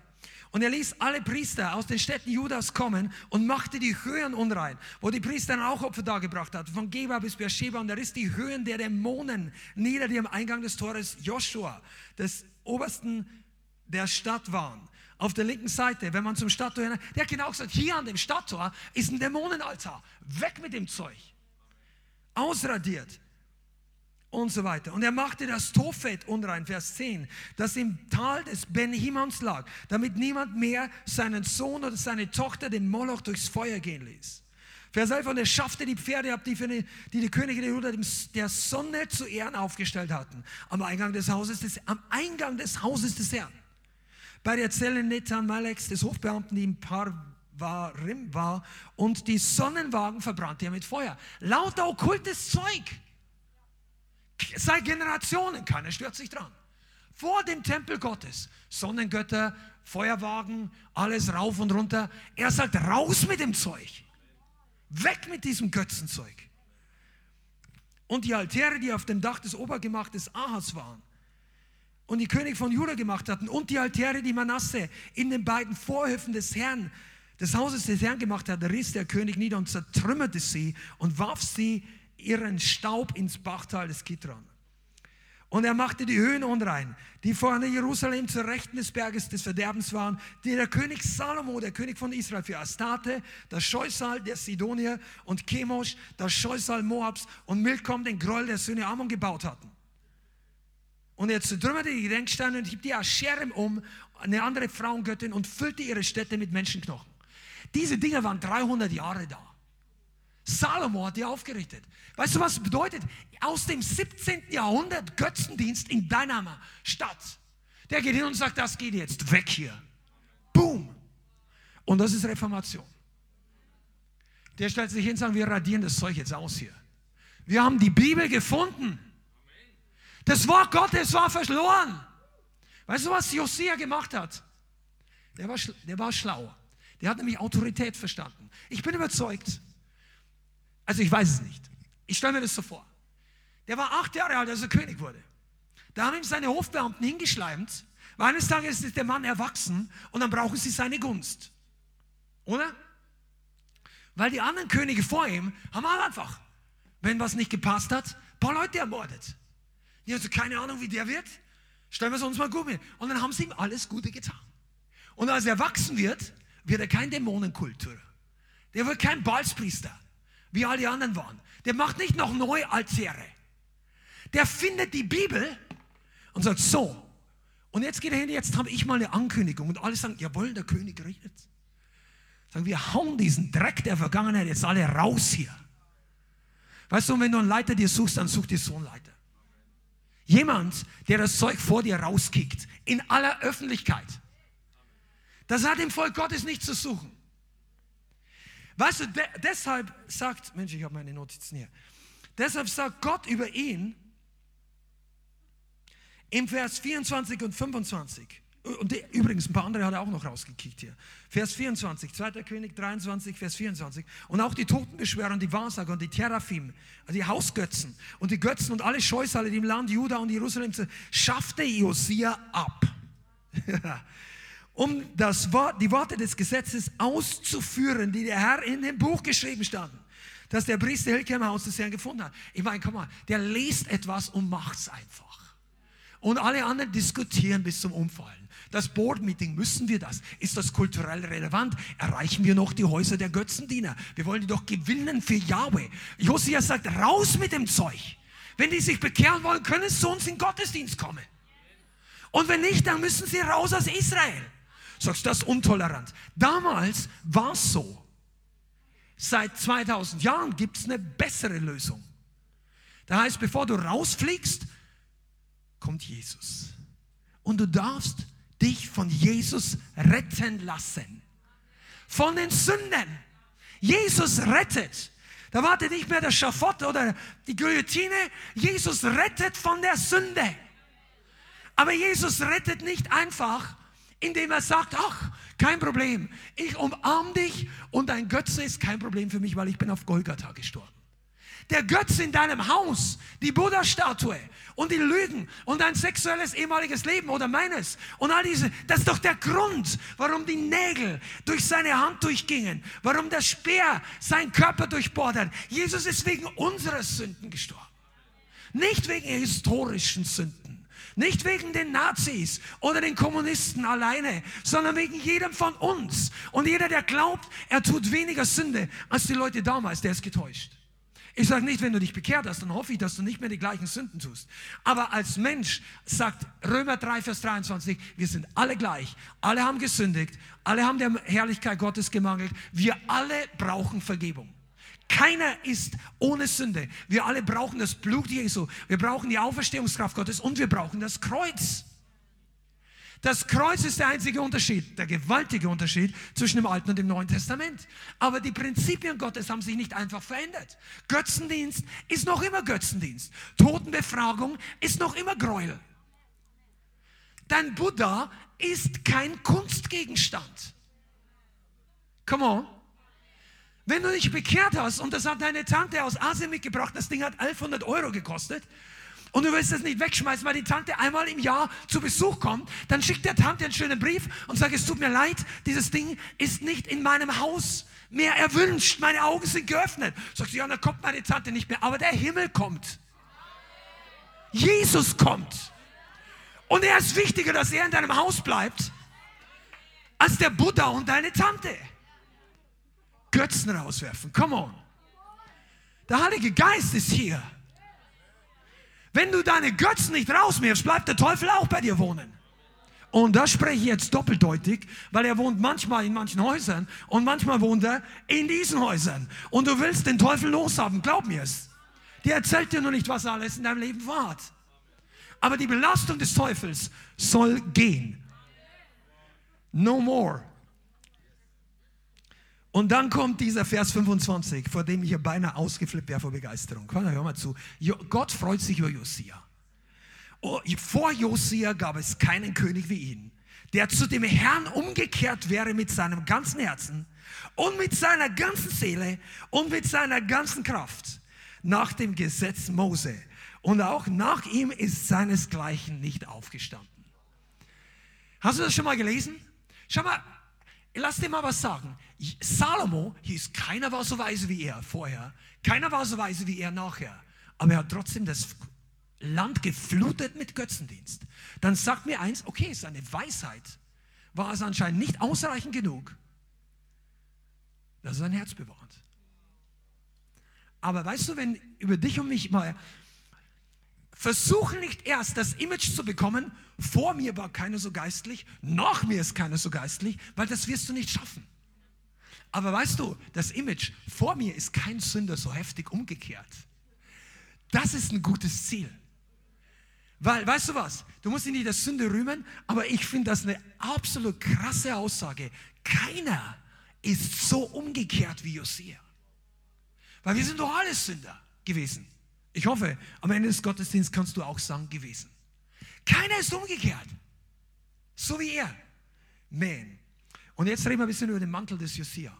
Und er ließ alle Priester aus den Städten Judas kommen und machte die Höhen unrein, wo die Priester ein Rauchopfer dargebracht hatten, von Geba bis Beersheba. Und er riss die Höhen der Dämonen nieder, die am Eingang des Tores Joshua, des Obersten der Stadt waren auf der linken Seite, wenn man zum Stadttor, der hat genau gesagt, hier an dem Stadttor ist ein Dämonenaltar. Weg mit dem Zeug. Ausradiert. Und so weiter. Und er machte das Tophet unrein, Vers 10, das im Tal des Ben-Himons lag, damit niemand mehr seinen Sohn oder seine Tochter, den Moloch, durchs Feuer gehen ließ. Vers 11, und er schaffte die Pferde ab, die, die, die, die Könige der Juda der Sonne zu Ehren aufgestellt hatten, am Eingang des Hauses des, am Eingang des Hauses des Herrn bei der Zelle Netan Maleks, des Hofbeamten, die im Parvarim war, und die Sonnenwagen verbrannte er mit Feuer. Lauter okkultes Zeug. Seit Generationen, keiner stört sich dran. Vor dem Tempel Gottes, Sonnengötter, Feuerwagen, alles rauf und runter. Er sagt, raus mit dem Zeug. Weg mit diesem Götzenzeug. Und die Altäre, die auf dem Dach des Obergemach des Ahas waren, und die König von Juda gemacht hatten und die Altäre, die Manasse in den beiden Vorhöfen des Herrn, des Hauses des Herrn gemacht hat, riss der König nieder und zertrümmerte sie und warf sie ihren Staub ins Bachtal des Kitron. Und er machte die Höhen unrein, die vorne Jerusalem zur Rechten des Berges des Verderbens waren, die der König Salomo, der König von Israel, für Astarte, das Scheusal der Sidonier und Chemosh, das Scheusal Moabs und Milkom, den Groll der Söhne Ammon gebaut hatten. Und er zertrümmerte die Gedenksteine und hieb die Ascherem um, eine andere Frauengöttin, und füllte ihre Städte mit Menschenknochen. Diese Dinge waren 300 Jahre da. Salomo hat die aufgerichtet. Weißt du, was bedeutet? Aus dem 17. Jahrhundert Götzendienst in deiner Stadt. Der geht hin und sagt, das geht jetzt weg hier. Boom. Und das ist Reformation. Der stellt sich hin und sagt, wir radieren das Zeug jetzt aus hier. Wir haben die Bibel gefunden. Das Wort Gottes war verloren. Weißt du, was Josia gemacht hat? Der war, der war schlau. Der hat nämlich Autorität verstanden. Ich bin überzeugt, also ich weiß es nicht. Ich stelle mir das so vor. Der war acht Jahre alt, als er König wurde. Da haben ihm seine Hofbeamten hingeschleimt, Weil eines Tages ist der Mann erwachsen und dann brauchen sie seine Gunst. Oder? Weil die anderen Könige vor ihm haben alle einfach, wenn was nicht gepasst hat, ein paar Leute ermordet. Haben so keine Ahnung, wie der wird. Stellen wir es uns mal gut mit. Und dann haben sie ihm alles Gute getan. Und als er erwachsen wird, wird er kein Dämonenkultur. Der wird kein Balspriester, wie all die anderen waren. Der macht nicht noch neu Altäre. Der findet die Bibel und sagt so. Und jetzt geht er hin, jetzt habe ich mal eine Ankündigung. Und alle sagen, jawohl, der König redet. Sagen, wir hauen diesen Dreck der Vergangenheit jetzt alle raus hier. Weißt du, wenn du einen Leiter dir suchst, dann such dir so einen Leiter. Jemand, der das Zeug vor dir rauskickt, in aller Öffentlichkeit. Das hat im Volk Gottes nichts zu suchen. Weißt du, de deshalb sagt, Mensch, ich habe meine Notizen hier. Deshalb sagt Gott über ihn im Vers 24 und 25. Und die, übrigens, ein paar andere hat er auch noch rausgekickt hier. Vers 24, 2. König 23, Vers 24. Und auch die Totenbeschwörer und die Wahrsager und die Teraphim, also die Hausgötzen und die Götzen und alle Scheusale, die im Land Juda und Jerusalem sind, schaffte Josia ab. um das Wort, die Worte des Gesetzes auszuführen, die der Herr in dem Buch geschrieben standen, dass der Priester Hilke im Haus des Herrn gefunden hat. Ich meine, komm mal, der liest etwas und macht es einfach. Und alle anderen diskutieren bis zum Umfallen. Das Board-Meeting, müssen wir das? Ist das kulturell relevant? Erreichen wir noch die Häuser der Götzendiener? Wir wollen die doch gewinnen für Yahweh. Josia sagt, raus mit dem Zeug. Wenn die sich bekehren wollen, können sie zu uns in den Gottesdienst kommen. Und wenn nicht, dann müssen sie raus aus Israel. Sagst du, das ist untolerant. Damals war es so. Seit 2000 Jahren gibt es eine bessere Lösung. Das heißt, bevor du rausfliegst, kommt Jesus. Und du darfst dich von Jesus retten lassen. Von den Sünden. Jesus rettet. Da wartet nicht mehr der Schafott oder die Guillotine. Jesus rettet von der Sünde. Aber Jesus rettet nicht einfach, indem er sagt, ach, kein Problem, ich umarm dich und dein Götze ist kein Problem für mich, weil ich bin auf Golgatha gestorben. Der Götze in deinem Haus, die Buddha-Statue und die Lügen und dein sexuelles ehemaliges Leben oder meines und all diese, das ist doch der Grund, warum die Nägel durch seine Hand durchgingen, warum der Speer seinen Körper durchbohrt hat. Jesus ist wegen unserer Sünden gestorben. Nicht wegen historischen Sünden. Nicht wegen den Nazis oder den Kommunisten alleine, sondern wegen jedem von uns. Und jeder, der glaubt, er tut weniger Sünde als die Leute damals, der ist getäuscht. Ich sage nicht, wenn du dich bekehrt hast, dann hoffe ich, dass du nicht mehr die gleichen Sünden tust. Aber als Mensch sagt Römer 3, Vers 23, wir sind alle gleich. Alle haben gesündigt. Alle haben der Herrlichkeit Gottes gemangelt. Wir alle brauchen Vergebung. Keiner ist ohne Sünde. Wir alle brauchen das Blut Jesu. Wir brauchen die Auferstehungskraft Gottes und wir brauchen das Kreuz. Das Kreuz ist der einzige Unterschied, der gewaltige Unterschied zwischen dem Alten und dem Neuen Testament. Aber die Prinzipien Gottes haben sich nicht einfach verändert. Götzendienst ist noch immer Götzendienst. Totenbefragung ist noch immer Gräuel. Dein Buddha ist kein Kunstgegenstand. Come on. Wenn du dich bekehrt hast und das hat deine Tante aus Asien mitgebracht, das Ding hat 1100 Euro gekostet und du willst es nicht wegschmeißen, weil die Tante einmal im Jahr zu Besuch kommt, dann schickt der Tante einen schönen Brief und sagt, es tut mir leid, dieses Ding ist nicht in meinem Haus mehr erwünscht, meine Augen sind geöffnet. Sagt sie, ja, dann kommt meine Tante nicht mehr, aber der Himmel kommt. Jesus kommt. Und er ist wichtiger, dass er in deinem Haus bleibt, als der Buddha und deine Tante. Götzen rauswerfen, come on. Der Heilige Geist ist hier. Wenn du deine Götzen nicht rauswirfst, bleibt der Teufel auch bei dir wohnen. Und das spreche ich jetzt doppeldeutig, weil er wohnt manchmal in manchen Häusern und manchmal wohnt er in diesen Häusern. Und du willst den Teufel loshaben, glaub mir es. Der erzählt dir nur nicht, was alles in deinem Leben vorhat. Aber die Belastung des Teufels soll gehen. No more. Und dann kommt dieser Vers 25, vor dem ich hier beinahe ausgeflippt wäre vor Begeisterung. Hör mal zu. Gott freut sich über Josia. Oh, vor Josia gab es keinen König wie ihn, der zu dem Herrn umgekehrt wäre mit seinem ganzen Herzen und mit seiner ganzen Seele und mit seiner ganzen Kraft nach dem Gesetz Mose. Und auch nach ihm ist seinesgleichen nicht aufgestanden. Hast du das schon mal gelesen? Schau mal, lass dir mal was sagen. Salomo hieß, keiner war so weise wie er vorher, keiner war so weise wie er nachher, aber er hat trotzdem das Land geflutet mit Götzendienst. Dann sagt mir eins, okay, seine Weisheit war es anscheinend nicht ausreichend genug, dass er sein Herz bewahrt. Aber weißt du, wenn über dich und mich mal versuchen nicht erst das Image zu bekommen, vor mir war keiner so geistlich, nach mir ist keiner so geistlich, weil das wirst du nicht schaffen. Aber weißt du, das Image vor mir ist kein Sünder so heftig umgekehrt. Das ist ein gutes Ziel. Weil, weißt du was, du musst nicht der Sünde rühmen, aber ich finde das eine absolut krasse Aussage. Keiner ist so umgekehrt wie Josia. Weil wir sind doch alle Sünder gewesen. Ich hoffe, am Ende des Gottesdienstes kannst du auch sagen, gewesen. Keiner ist umgekehrt. So wie er. Man. Und jetzt reden wir ein bisschen über den Mantel des Josia.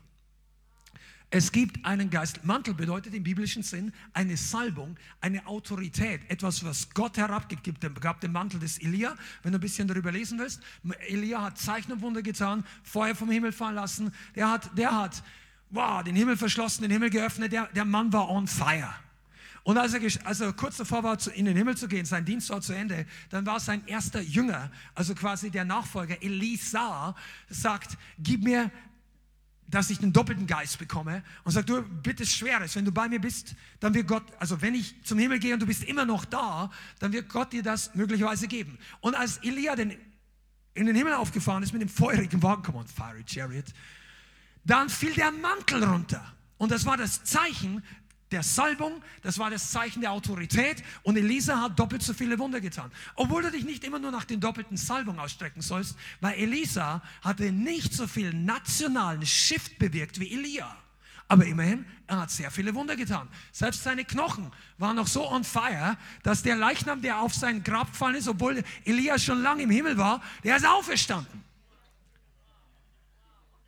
Es gibt einen Geist. Mantel bedeutet im biblischen Sinn eine Salbung, eine Autorität, etwas, was Gott herabgibt. Es gab den Mantel des Elia, wenn du ein bisschen darüber lesen willst. Elia hat Zeichen und Wunder getan, Feuer vom Himmel fallen lassen. Der hat, der hat wow, den Himmel verschlossen, den Himmel geöffnet. Der, der Mann war on fire. Und als er, als er kurz davor war, in den Himmel zu gehen, sein Dienst war zu Ende, dann war sein erster Jünger, also quasi der Nachfolger, Elisa, sagt, gib mir dass ich den doppelten Geist bekomme und sagt, du bitte Schweres, wenn du bei mir bist, dann wird Gott, also wenn ich zum Himmel gehe und du bist immer noch da, dann wird Gott dir das möglicherweise geben. Und als Elia den, in den Himmel aufgefahren ist mit dem feurigen Wagen, come on, fiery chariot, dann fiel der Mantel runter. Und das war das Zeichen, der Salbung, das war das Zeichen der Autorität und Elisa hat doppelt so viele Wunder getan. Obwohl du dich nicht immer nur nach den doppelten Salbung ausstrecken sollst, weil Elisa hatte nicht so viel nationalen Shift bewirkt wie Elia. Aber immerhin, er hat sehr viele Wunder getan. Selbst seine Knochen waren noch so on fire, dass der Leichnam, der auf sein Grab gefallen ist, obwohl Elia schon lange im Himmel war, der ist auferstanden.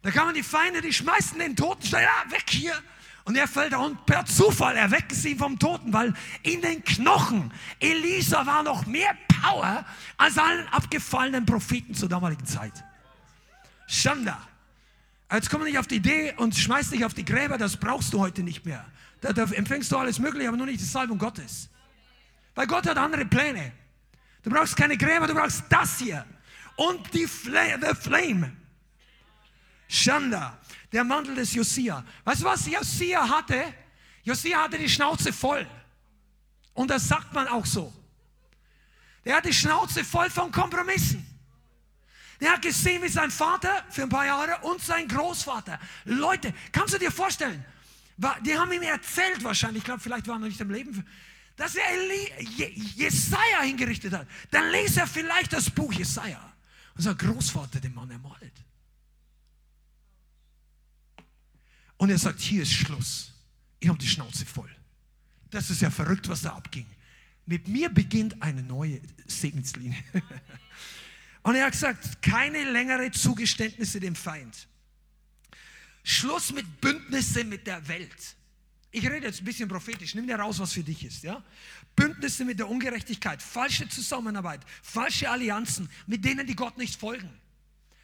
Da kann man die Feinde, die schmeißen den Toten, ja, weg hier. Und er fällt und per Zufall erwecken sie ihn vom Toten, weil in den Knochen Elisa war noch mehr Power als allen abgefallenen Propheten zur damaligen Zeit. Schanda. Jetzt komm nicht auf die Idee und schmeiß dich auf die Gräber, das brauchst du heute nicht mehr. Da, da empfängst du alles Mögliche, aber nur nicht die Salbung Gottes. Weil Gott hat andere Pläne. Du brauchst keine Gräber, du brauchst das hier. Und die Flame, the Flame. Schanda der Mantel des Josia. Weißt du, was Josia hatte? Josia hatte die Schnauze voll. Und das sagt man auch so. Der hat die Schnauze voll von Kompromissen. Der hat gesehen, wie sein Vater für ein paar Jahre und sein Großvater. Leute, kannst du dir vorstellen, die haben ihm erzählt wahrscheinlich, ich glaube, vielleicht war er nicht im Leben, dass er Jesaja hingerichtet hat. Dann liest er vielleicht das Buch Jesaja sagt, Großvater, den Mann ermordet. Und er sagt, hier ist Schluss. Ich habe die Schnauze voll. Das ist ja verrückt, was da abging. Mit mir beginnt eine neue Segenslinie. Und er hat gesagt, keine längere Zugeständnisse dem Feind. Schluss mit Bündnisse mit der Welt. Ich rede jetzt ein bisschen prophetisch, nimm dir raus, was für dich ist. Ja? Bündnisse mit der Ungerechtigkeit, falsche Zusammenarbeit, falsche Allianzen, mit denen die Gott nicht folgen.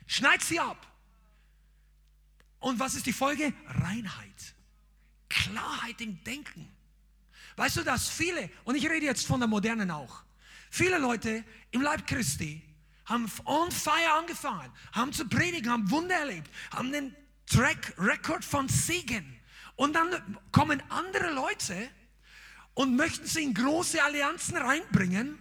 Schneid sie ab. Und was ist die Folge? Reinheit. Klarheit im Denken. Weißt du, dass viele, und ich rede jetzt von der Modernen auch, viele Leute im Leib Christi haben on fire angefangen, haben zu predigen, haben Wunder erlebt, haben den Track Record von Segen. Und dann kommen andere Leute und möchten sie in große Allianzen reinbringen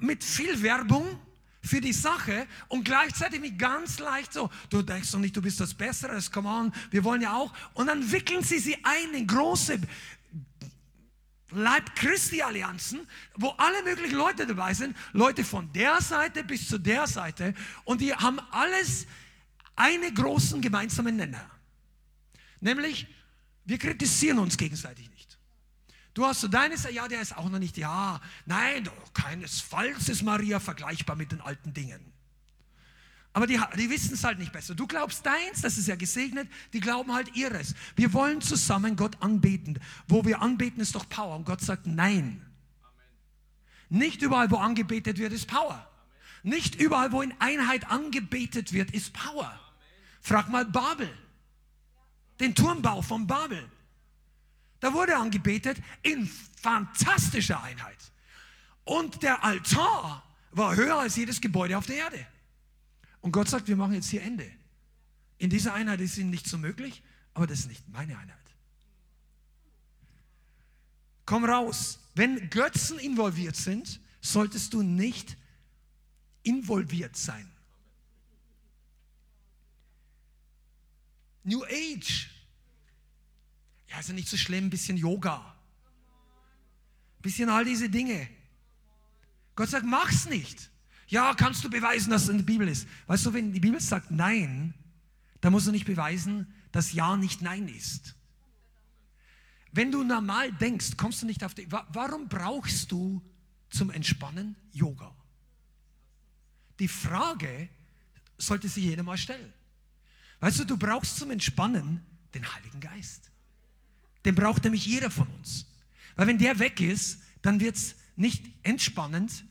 mit viel Werbung für die Sache und gleichzeitig mit ganz leicht so, du denkst doch nicht, du bist das Bessere, come on, wir wollen ja auch. Und dann wickeln sie sie ein in große Leib Christi Allianzen, wo alle möglichen Leute dabei sind, Leute von der Seite bis zu der Seite und die haben alles einen großen gemeinsamen Nenner. Nämlich, wir kritisieren uns gegenseitig. Du hast so deines, ja, der ist auch noch nicht, ja, nein, keinesfalls ist Maria vergleichbar mit den alten Dingen. Aber die, die wissen es halt nicht besser. Du glaubst deins, das ist ja gesegnet, die glauben halt ihres. Wir wollen zusammen Gott anbeten. Wo wir anbeten, ist doch Power. Und Gott sagt nein. Nicht überall, wo angebetet wird, ist Power. Nicht überall, wo in Einheit angebetet wird, ist Power. Frag mal Babel. Den Turmbau von Babel. Da wurde angebetet in fantastischer Einheit. Und der Altar war höher als jedes Gebäude auf der Erde. Und Gott sagt, wir machen jetzt hier Ende. In dieser Einheit ist ihnen nicht so möglich, aber das ist nicht meine Einheit. Komm raus. Wenn Götzen involviert sind, solltest du nicht involviert sein. New Age. Ja, ist ja nicht so schlimm, ein bisschen Yoga. Ein bisschen all diese Dinge. Gott sagt, mach's nicht. Ja, kannst du beweisen, dass es in der Bibel ist. Weißt du, wenn die Bibel sagt Nein, dann musst du nicht beweisen, dass Ja nicht Nein ist. Wenn du normal denkst, kommst du nicht auf die. Warum brauchst du zum Entspannen Yoga? Die Frage sollte sich jeder mal stellen. Weißt du, du brauchst zum Entspannen den Heiligen Geist. Den braucht nämlich jeder von uns. Weil wenn der weg ist, dann wird es nicht entspannend,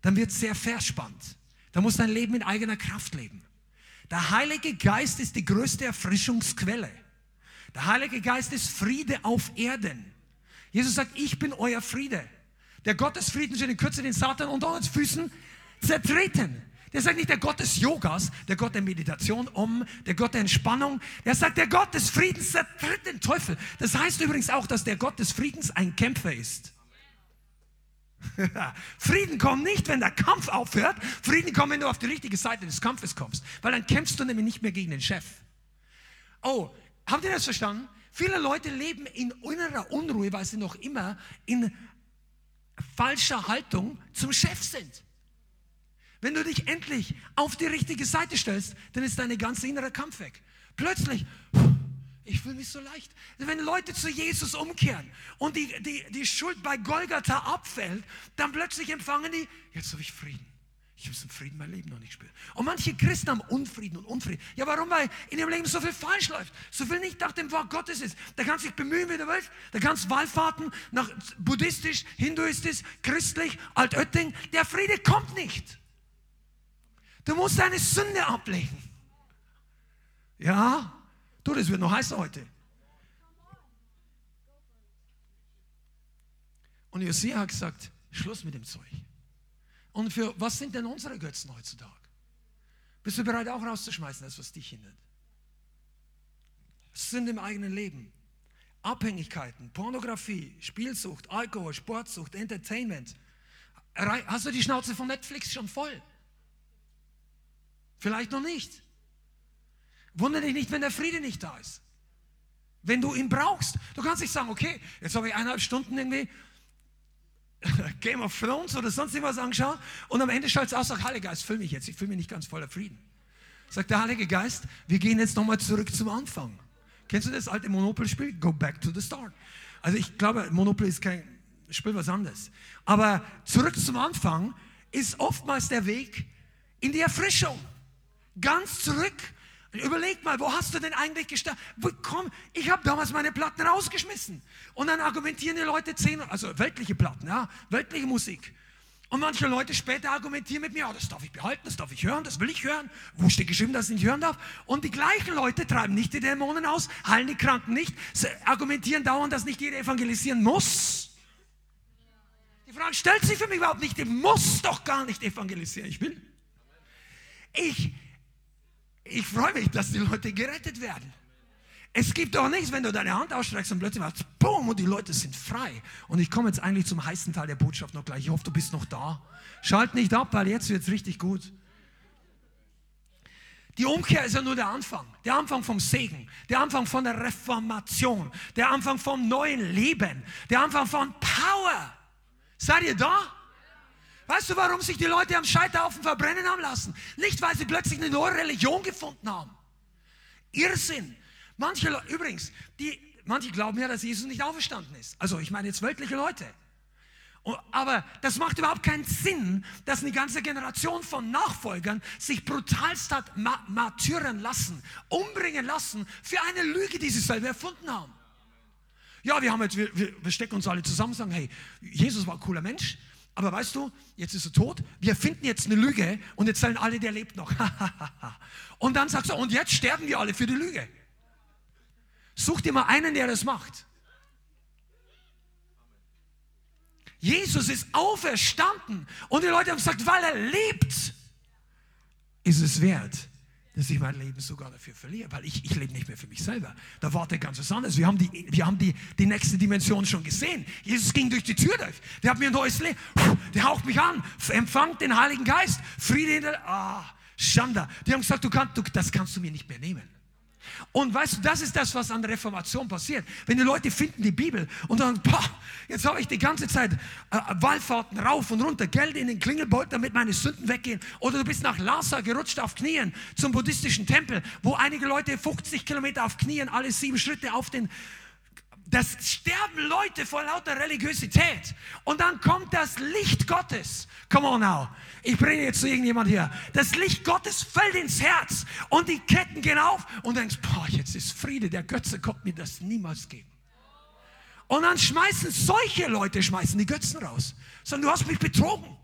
dann wird es sehr verspannt. Da muss dein Leben in eigener Kraft leben. Der Heilige Geist ist die größte Erfrischungsquelle. Der Heilige Geist ist Friede auf Erden. Jesus sagt, ich bin euer Friede. Der Gott des in Kürze den Satan unter uns Füßen zertreten. Der sagt nicht der Gott des Yogas, der Gott der Meditation um, der Gott der Entspannung. Der sagt, der Gott des Friedens zertritt den Teufel. Das heißt übrigens auch, dass der Gott des Friedens ein Kämpfer ist. Frieden kommt nicht, wenn der Kampf aufhört. Frieden kommt, wenn du auf die richtige Seite des Kampfes kommst. Weil dann kämpfst du nämlich nicht mehr gegen den Chef. Oh, habt ihr das verstanden? Viele Leute leben in innerer Unruhe, weil sie noch immer in falscher Haltung zum Chef sind. Wenn du dich endlich auf die richtige Seite stellst, dann ist deine ganze innere Kampf weg. Plötzlich, ich fühle mich so leicht. Wenn Leute zu Jesus umkehren und die, die, die Schuld bei Golgatha abfällt, dann plötzlich empfangen die, jetzt habe ich Frieden. Ich habe so Frieden mein Leben noch nicht spüren. Und manche Christen haben Unfrieden und Unfrieden. Ja, warum? Weil in ihrem Leben so viel falsch läuft. So viel nicht nach dem Wort Gottes ist. Da kannst du dich bemühen, wie du willst. Da kannst du Wallfahrten nach buddhistisch, hinduistisch, christlich, altötting. Der Friede kommt nicht. Du musst deine Sünde ablegen. Ja, du, das wird noch heißer heute. Und Josia hat gesagt, Schluss mit dem Zeug. Und für was sind denn unsere Götzen heutzutage? Bist du bereit auch rauszuschmeißen, das was dich hindert? Sind im eigenen Leben. Abhängigkeiten, Pornografie, Spielsucht, Alkohol, Sportsucht, Entertainment. Hast du die Schnauze von Netflix schon voll? Vielleicht noch nicht. Wundere dich nicht, wenn der Friede nicht da ist. Wenn du ihn brauchst. Du kannst nicht sagen, okay, jetzt habe ich eineinhalb Stunden irgendwie Game of Thrones oder sonst irgendwas angeschaut und am Ende schaut es aus, sagt, Heiliger Geist, füll mich jetzt, ich fühle mich nicht ganz voller Frieden. Sagt der Heilige Geist, wir gehen jetzt nochmal zurück zum Anfang. Kennst du das alte Monopoly-Spiel? Go back to the start. Also ich glaube, Monopoly ist kein Spiel, was anderes. Aber zurück zum Anfang ist oftmals der Weg in die Erfrischung ganz zurück. Überleg mal, wo hast du denn eigentlich gestartet? Komm, ich habe damals meine Platten rausgeschmissen. Und dann argumentieren die Leute zehn, also weltliche Platten, ja, weltliche Musik. Und manche Leute später argumentieren mit mir, oh, das darf ich behalten, das darf ich hören, das will ich hören. Wo steht geschrieben, dass ich nicht hören darf? Und die gleichen Leute treiben nicht die Dämonen aus, heilen die Kranken nicht, argumentieren dauernd, dass nicht jeder evangelisieren muss. Die Frage stellt sich für mich überhaupt nicht, ich muss doch gar nicht evangelisieren, ich will. Ich ich freue mich, dass die Leute gerettet werden. Es gibt doch nichts, wenn du deine Hand ausstreckst und plötzlich machst, boom, und die Leute sind frei. Und ich komme jetzt eigentlich zum heißen Teil der Botschaft noch gleich. Ich hoffe, du bist noch da. Schalt nicht ab, weil jetzt wird es richtig gut. Die Umkehr ist ja nur der Anfang. Der Anfang vom Segen. Der Anfang von der Reformation. Der Anfang vom neuen Leben. Der Anfang von Power. Seid ihr da? Weißt du, warum sich die Leute am Scheiterhaufen verbrennen haben lassen? Nicht, weil sie plötzlich eine neue Religion gefunden haben. Irrsinn. Manche, übrigens, die, manche glauben ja, dass Jesus nicht auferstanden ist. Also, ich meine jetzt weltliche Leute. Aber das macht überhaupt keinen Sinn, dass eine ganze Generation von Nachfolgern sich brutalst hat martyren lassen, umbringen lassen für eine Lüge, die sie selber erfunden haben. Ja, wir haben jetzt, wir, wir stecken uns alle zusammen und sagen, hey, Jesus war ein cooler Mensch, Aber weißt du, jetzt ist er tot, wir finden jetzt eine Lüge und erzählen alle, der lebt noch. und dann sagst du, und jetzt sterben wir alle für die Lüge. Such dir mal einen, der das macht. Jesus ist auferstanden und die Leute haben gesagt, weil er lebt, ist es wert, dass ich mein Leben sogar dafür verliere, weil ich, ich lebe nicht mehr für mich selber. Da wartet ganz was anderes. Wir haben, die, wir haben die, die nächste Dimension schon gesehen. Jesus ging durch die Tür durch. Der hat mir ein neues Leben. Der haucht mich an. Empfangt den Heiligen Geist. Friede in der... Ah, Schanda. Die haben gesagt, du kannst, du, das kannst du mir nicht mehr nehmen. Und weißt du, das ist das, was an der Reformation passiert. Wenn die Leute finden die Bibel und sagen, boah, jetzt habe ich die ganze Zeit äh, Wallfahrten rauf und runter, Geld in den Klingelbeutel, damit meine Sünden weggehen. Oder du bist nach Lhasa gerutscht auf Knien zum buddhistischen Tempel, wo einige Leute 50 Kilometer auf Knien, alle sieben Schritte auf den das sterben Leute vor lauter Religiosität. Und dann kommt das Licht Gottes. Come on now. Ich bringe jetzt zu irgendjemand hier. Das Licht Gottes fällt ins Herz und die Ketten gehen auf und denkst, boah, jetzt ist Friede. Der Götze kommt mir das niemals geben. Und dann schmeißen solche Leute, schmeißen die Götzen raus. Sagen, du hast mich betrogen.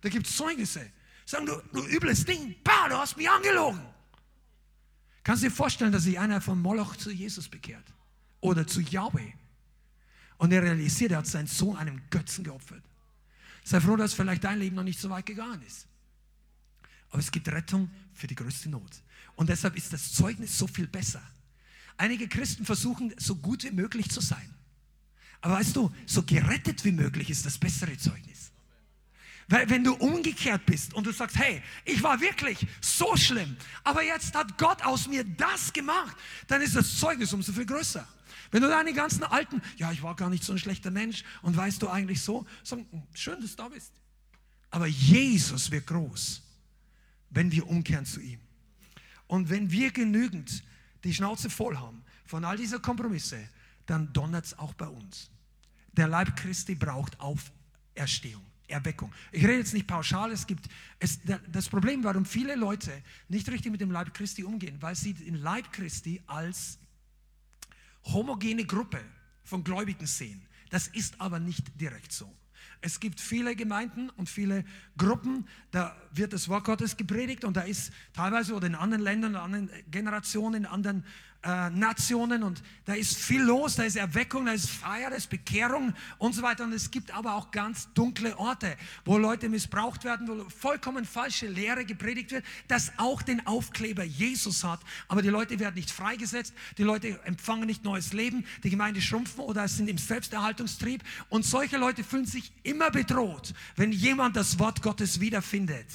Da gibt es Zeugnisse. Sagen, du, du übles Ding, bah, du hast mich angelogen. Kannst du dir vorstellen, dass sich einer von Moloch zu Jesus bekehrt? Oder zu Yahweh. Und er realisiert, er hat seinen Sohn einem Götzen geopfert. Sei froh, dass vielleicht dein Leben noch nicht so weit gegangen ist. Aber es gibt Rettung für die größte Not. Und deshalb ist das Zeugnis so viel besser. Einige Christen versuchen, so gut wie möglich zu sein. Aber weißt du, so gerettet wie möglich ist das bessere Zeugnis. Weil wenn du umgekehrt bist und du sagst, hey, ich war wirklich so schlimm, aber jetzt hat Gott aus mir das gemacht, dann ist das Zeugnis umso viel größer. Wenn du deine ganzen alten, ja, ich war gar nicht so ein schlechter Mensch und weißt du eigentlich so, sagen, hm, schön, dass du da bist. Aber Jesus wird groß, wenn wir umkehren zu ihm. Und wenn wir genügend die Schnauze voll haben von all dieser Kompromisse, dann donnert es auch bei uns. Der Leib Christi braucht Auferstehung. Erweckung. Ich rede jetzt nicht pauschal, es gibt es, das Problem, warum viele Leute nicht richtig mit dem Leib Christi umgehen, weil sie den Leib Christi als homogene Gruppe von Gläubigen sehen. Das ist aber nicht direkt so. Es gibt viele Gemeinden und viele Gruppen, da wird das Wort Gottes gepredigt und da ist teilweise oder in anderen Ländern, in anderen Generationen, in anderen äh, Nationen und da ist viel los, da ist Erweckung, da ist Feier, da ist Bekehrung und so weiter. Und es gibt aber auch ganz dunkle Orte, wo Leute missbraucht werden, wo vollkommen falsche Lehre gepredigt wird, das auch den Aufkleber Jesus hat. Aber die Leute werden nicht freigesetzt, die Leute empfangen nicht neues Leben, die Gemeinde schrumpfen oder sind im Selbsterhaltungstrieb. Und solche Leute fühlen sich immer bedroht, wenn jemand das Wort Gottes wiederfindet.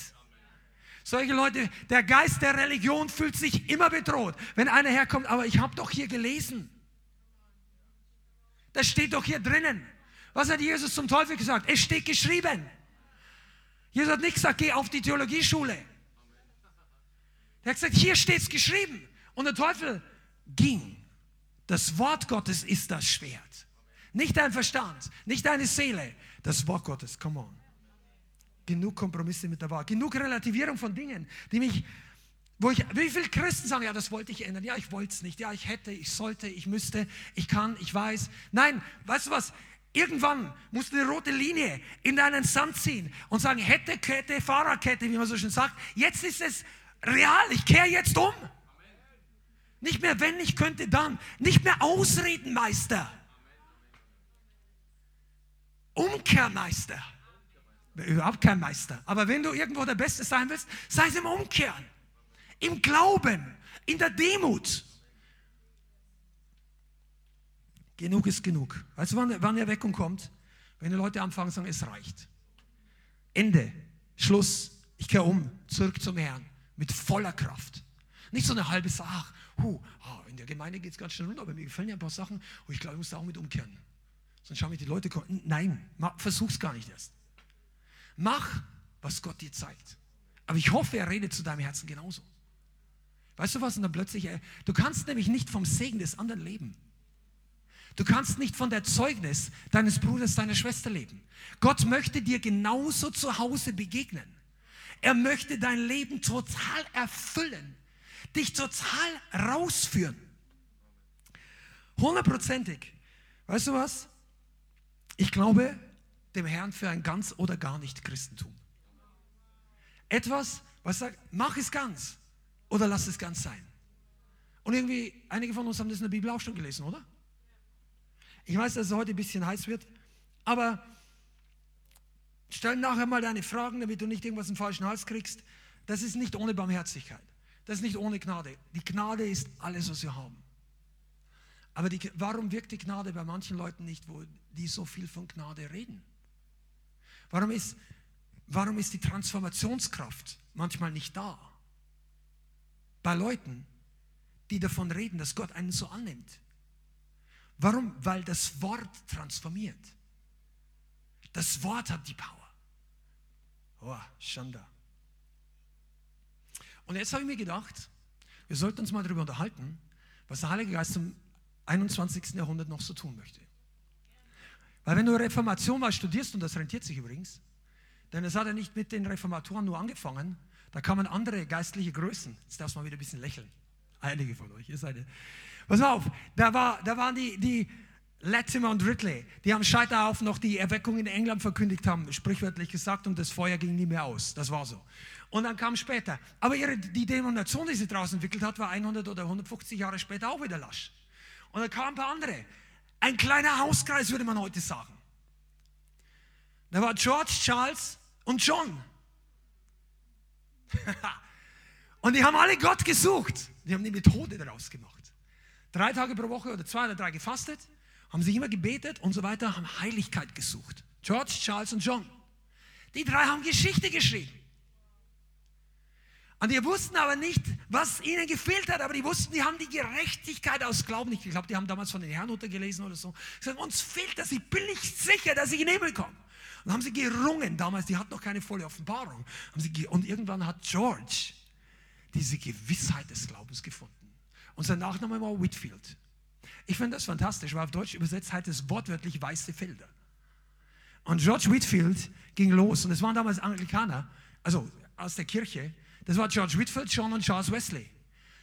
Solche Leute, der Geist der Religion fühlt sich immer bedroht. Wenn einer herkommt, aber ich habe doch hier gelesen. Das steht doch hier drinnen. Was hat Jesus zum Teufel gesagt? Es steht geschrieben. Jesus hat nicht gesagt, geh auf die Theologieschule. Er hat gesagt, hier steht es geschrieben. Und der Teufel ging. Das Wort Gottes ist das Schwert. Nicht dein Verstand, nicht deine Seele. Das Wort Gottes, come on genug Kompromisse mit der Wahrheit, genug Relativierung von Dingen, die mich, wo ich, wie viele Christen sagen, ja, das wollte ich ändern, ja, ich wollte es nicht, ja, ich hätte, ich sollte, ich müsste, ich kann, ich weiß. Nein, weißt du was? Irgendwann musst du eine rote Linie in deinen Sand ziehen und sagen, hätte, Kette, Fahrerkette, wie man so schön sagt. Jetzt ist es real, ich kehre jetzt um. Nicht mehr, wenn ich könnte, dann. Nicht mehr Ausredenmeister. Umkehrmeister überhaupt kein Meister. Aber wenn du irgendwo der Beste sein willst, sei es im Umkehren, im Glauben, in der Demut. Genug ist genug. Weißt du, wann, wann Erweckung kommt? Wenn die Leute anfangen sagen, es reicht. Ende, Schluss, ich kehre um, zurück zum Herrn, mit voller Kraft. Nicht so eine halbe Sache, huh, oh, in der Gemeinde geht es ganz schnell runter, aber mir gefallen ja ein paar Sachen, oh, ich glaube, ich muss da auch mit umkehren. Sonst schauen mich die Leute, nein, versuch's gar nicht erst. Mach, was Gott dir zeigt. Aber ich hoffe, er redet zu deinem Herzen genauso. Weißt du was? Und dann plötzlich, äh, du kannst nämlich nicht vom Segen des anderen leben. Du kannst nicht von der Zeugnis deines Bruders, deiner Schwester leben. Gott möchte dir genauso zu Hause begegnen. Er möchte dein Leben total erfüllen, dich total rausführen. Hundertprozentig. Weißt du was? Ich glaube, dem Herrn für ein ganz oder gar nicht Christentum. Etwas, was sagt, mach es ganz oder lass es ganz sein. Und irgendwie, einige von uns haben das in der Bibel auch schon gelesen, oder? Ich weiß, dass es heute ein bisschen heiß wird, aber stell nachher mal deine Fragen, damit du nicht irgendwas im falschen Hals kriegst. Das ist nicht ohne Barmherzigkeit. Das ist nicht ohne Gnade. Die Gnade ist alles, was wir haben. Aber die, warum wirkt die Gnade bei manchen Leuten nicht, wo die so viel von Gnade reden? Warum ist, warum ist die Transformationskraft manchmal nicht da? Bei Leuten, die davon reden, dass Gott einen so annimmt. Warum? Weil das Wort transformiert. Das Wort hat die Power. Oh, Schanda. Und jetzt habe ich mir gedacht, wir sollten uns mal darüber unterhalten, was der Heilige Geist im 21. Jahrhundert noch so tun möchte. Weil wenn du Reformation mal studierst, und das rentiert sich übrigens, denn es hat ja nicht mit den Reformatoren nur angefangen, da kamen andere geistliche Größen. Jetzt darfst du mal wieder ein bisschen lächeln. Einige von euch, ihr seid. Pass auf, da, war, da waren die, die Latimer und Ridley, die am Scheiterhaufen noch die Erweckung in England verkündigt haben, sprichwörtlich gesagt, und das Feuer ging nie mehr aus. Das war so. Und dann kam später. Aber ihre, die Denomination, die sie daraus entwickelt hat, war 100 oder 150 Jahre später auch wieder lasch. Und dann kamen ein paar andere. Ein kleiner Hauskreis, würde man heute sagen. Da war George, Charles und John. und die haben alle Gott gesucht. Die haben die Methode daraus gemacht. Drei Tage pro Woche oder zwei oder drei gefastet, haben sich immer gebetet und so weiter, haben Heiligkeit gesucht. George, Charles und John. Die drei haben Geschichte geschrieben. Und die wussten aber nicht, was ihnen gefehlt hat, aber die wussten, die haben die Gerechtigkeit aus Glauben nicht. Ich glaube, die haben damals von den Herrn untergelesen oder so. Gesagt, uns fehlt das, ich bin nicht sicher, dass ich in den Himmel komme. Und haben sie gerungen damals, die hatten noch keine volle Offenbarung. Sie, und irgendwann hat George diese Gewissheit des Glaubens gefunden. Und sein Nachname war Whitfield. Ich finde das fantastisch, weil auf Deutsch übersetzt heißt es wortwörtlich weiße Felder. Und George Whitfield ging los und es waren damals Anglikaner, also aus der Kirche, das war George Whitfield, John und Charles Wesley.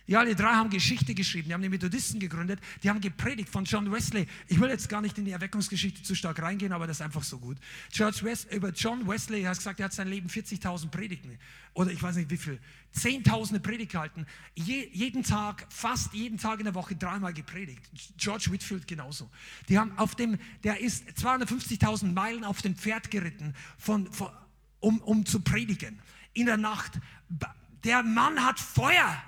Die alle drei haben Geschichte geschrieben, die haben die Methodisten gegründet, die haben gepredigt von John Wesley. Ich will jetzt gar nicht in die Erweckungsgeschichte zu stark reingehen, aber das ist einfach so gut. George West, über John Wesley, hat gesagt, er hat sein Leben 40.000 Predigten oder ich weiß nicht wie viel, Zehntausende Predigt gehalten, Je, jeden Tag, fast jeden Tag in der Woche dreimal gepredigt. George Whitfield genauso. Die haben auf dem, der ist 250.000 Meilen auf dem Pferd geritten, von, von, um, um zu predigen in der Nacht. Der Mann hat Feuer.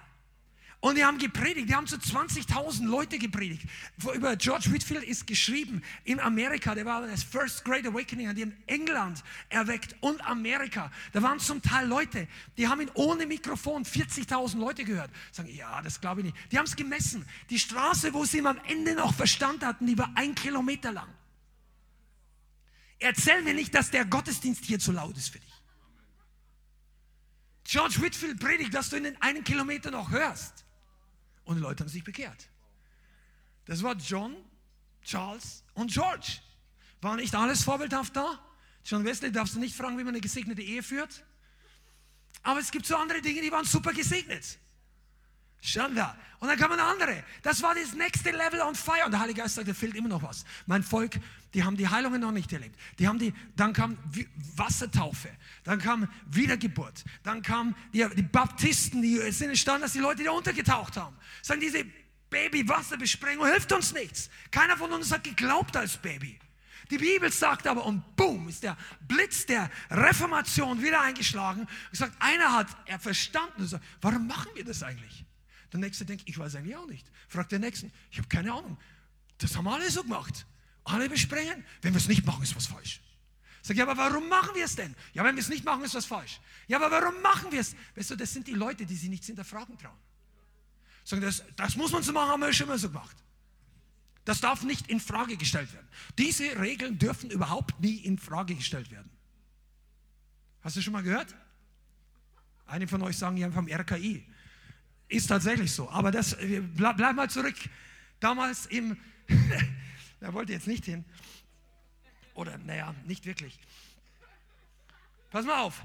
Und die haben gepredigt, die haben zu 20.000 Leute gepredigt. Über George Whitfield ist geschrieben in Amerika, der war das First Great Awakening, die in England erweckt und Amerika. Da waren zum Teil Leute, die haben ihn ohne Mikrofon 40.000 Leute gehört. Sagen, ja, das glaube ich nicht. Die haben es gemessen. Die Straße, wo sie ihm am Ende noch Verstand hatten, die war ein Kilometer lang. Erzähl mir nicht, dass der Gottesdienst hier zu laut ist für dich. George Whitfield predigt, dass du in den einen Kilometer noch hörst. Und die Leute haben sich bekehrt. Das war John, Charles und George. War nicht alles vorbildhaft da? John Wesley darfst du nicht fragen, wie man eine gesegnete Ehe führt. Aber es gibt so andere Dinge, die waren super gesegnet. Schon da. Und dann kamen andere. Das war das nächste Level on fire. Und der Heilige Geist sagt, da fehlt immer noch was. Mein Volk, die haben die Heilungen noch nicht erlebt. Die haben die, dann kam Wassertaufe. Dann kam Wiedergeburt. Dann kamen die, die Baptisten, die sind entstanden, dass die Leute da untergetaucht haben. Sagen, diese Baby-Wasserbesprengung hilft uns nichts. Keiner von uns hat geglaubt als Baby. Die Bibel sagt aber, und boom, ist der Blitz der Reformation wieder eingeschlagen. Und sagt, einer hat er verstanden und sagt, warum machen wir das eigentlich? Der Nächste denkt, ich weiß eigentlich auch nicht. Fragt der Nächsten, ich habe keine Ahnung. Das haben alle so gemacht. Alle besprengen. Wenn wir es nicht machen, ist was falsch. Sag, ja, aber warum machen wir es denn? Ja, wenn wir es nicht machen, ist was falsch. Ja, aber warum machen wir es? Weißt du, das sind die Leute, die sich nichts hinterfragen trauen. Sagen, das, das muss man so machen, haben wir schon immer so gemacht. Das darf nicht in Frage gestellt werden. Diese Regeln dürfen überhaupt nie in Frage gestellt werden. Hast du schon mal gehört? Einige von euch sagen ja vom RKI. Ist tatsächlich so. Aber das, bleib, bleib mal zurück. Damals im, da wollte jetzt nicht hin. Oder, naja, nicht wirklich. Pass mal auf.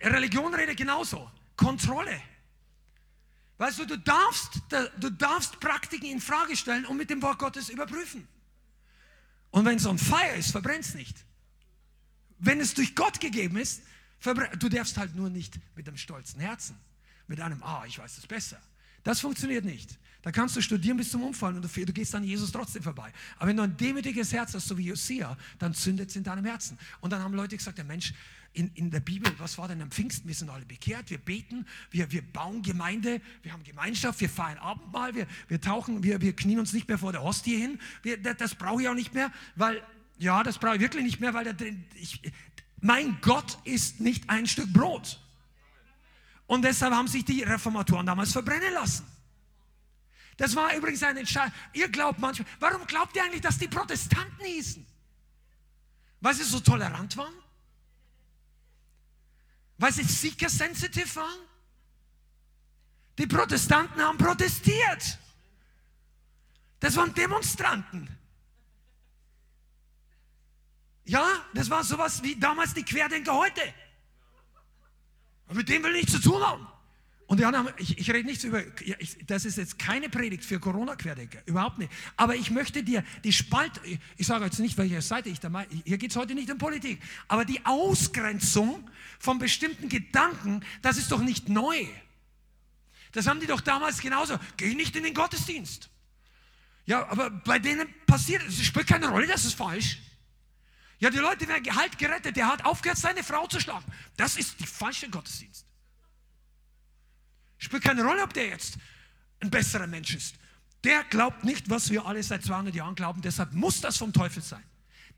Religion redet genauso. Kontrolle. Weißt du, du darfst, du darfst Praktiken in Frage stellen und mit dem Wort Gottes überprüfen. Und wenn es on fire ist, verbrennt es nicht. wenn es durch Gott gegeben ist, du darfst halt nur nicht mit einem stolzen Herzen, mit einem, ah, ich weiß es besser. Das funktioniert nicht. Da kannst du studieren bis zum Umfallen und du, gehst an Jesus trotzdem vorbei. Aber wenn du ein demütiges Herz hast, so wie Josia, dann zündet es in deinem Herzen. Und dann haben Leute gesagt, der Mensch, in, in der Bibel, was war denn am Pfingsten? Wir sind alle bekehrt, wir beten, wir, wir bauen Gemeinde, wir haben Gemeinschaft, wir feiern Abendmahl, wir, wir tauchen, wir, wir knien uns nicht mehr vor der Hostie hin. Wir, das, das brauche ich auch nicht mehr, weil, ja, das brauche ich wirklich nicht mehr, weil der, ich, mein Gott ist nicht ein Stück Brot. Und deshalb haben sich die Reformatoren damals verbrennen lassen. Das war übrigens eine Entscheidung. Ihr glaubt manchmal, warum glaubt ihr eigentlich, dass die Protestanten hießen? Weil sie so tolerant waren? Weil sie seeker-sensitive waren? Die Protestanten haben protestiert. Das waren Demonstranten. Ja, das war sowas wie damals die Querdenker heute. Und mit dem will ich nichts zu tun haben. Und die anderen, ich, ich rede nichts über, ich, das ist jetzt keine Predigt für Corona-Querdenker, überhaupt nicht. Aber ich möchte dir die Spalt, ich sage jetzt nicht, welche Seite ich da meine, hier geht es heute nicht um Politik, aber die Ausgrenzung von bestimmten Gedanken, das ist doch nicht neu. Das haben die doch damals genauso. Geh nicht in den Gottesdienst. Ja, aber bei denen passiert, es spielt keine Rolle, das ist falsch. Ja, die Leute werden halt gerettet. Der hat aufgehört, seine Frau zu schlagen. Das ist die falsche Gottesdienst. Spielt keine Rolle, ob der jetzt ein besserer Mensch ist. Der glaubt nicht, was wir alle seit 200 Jahren glauben, deshalb muss das vom Teufel sein.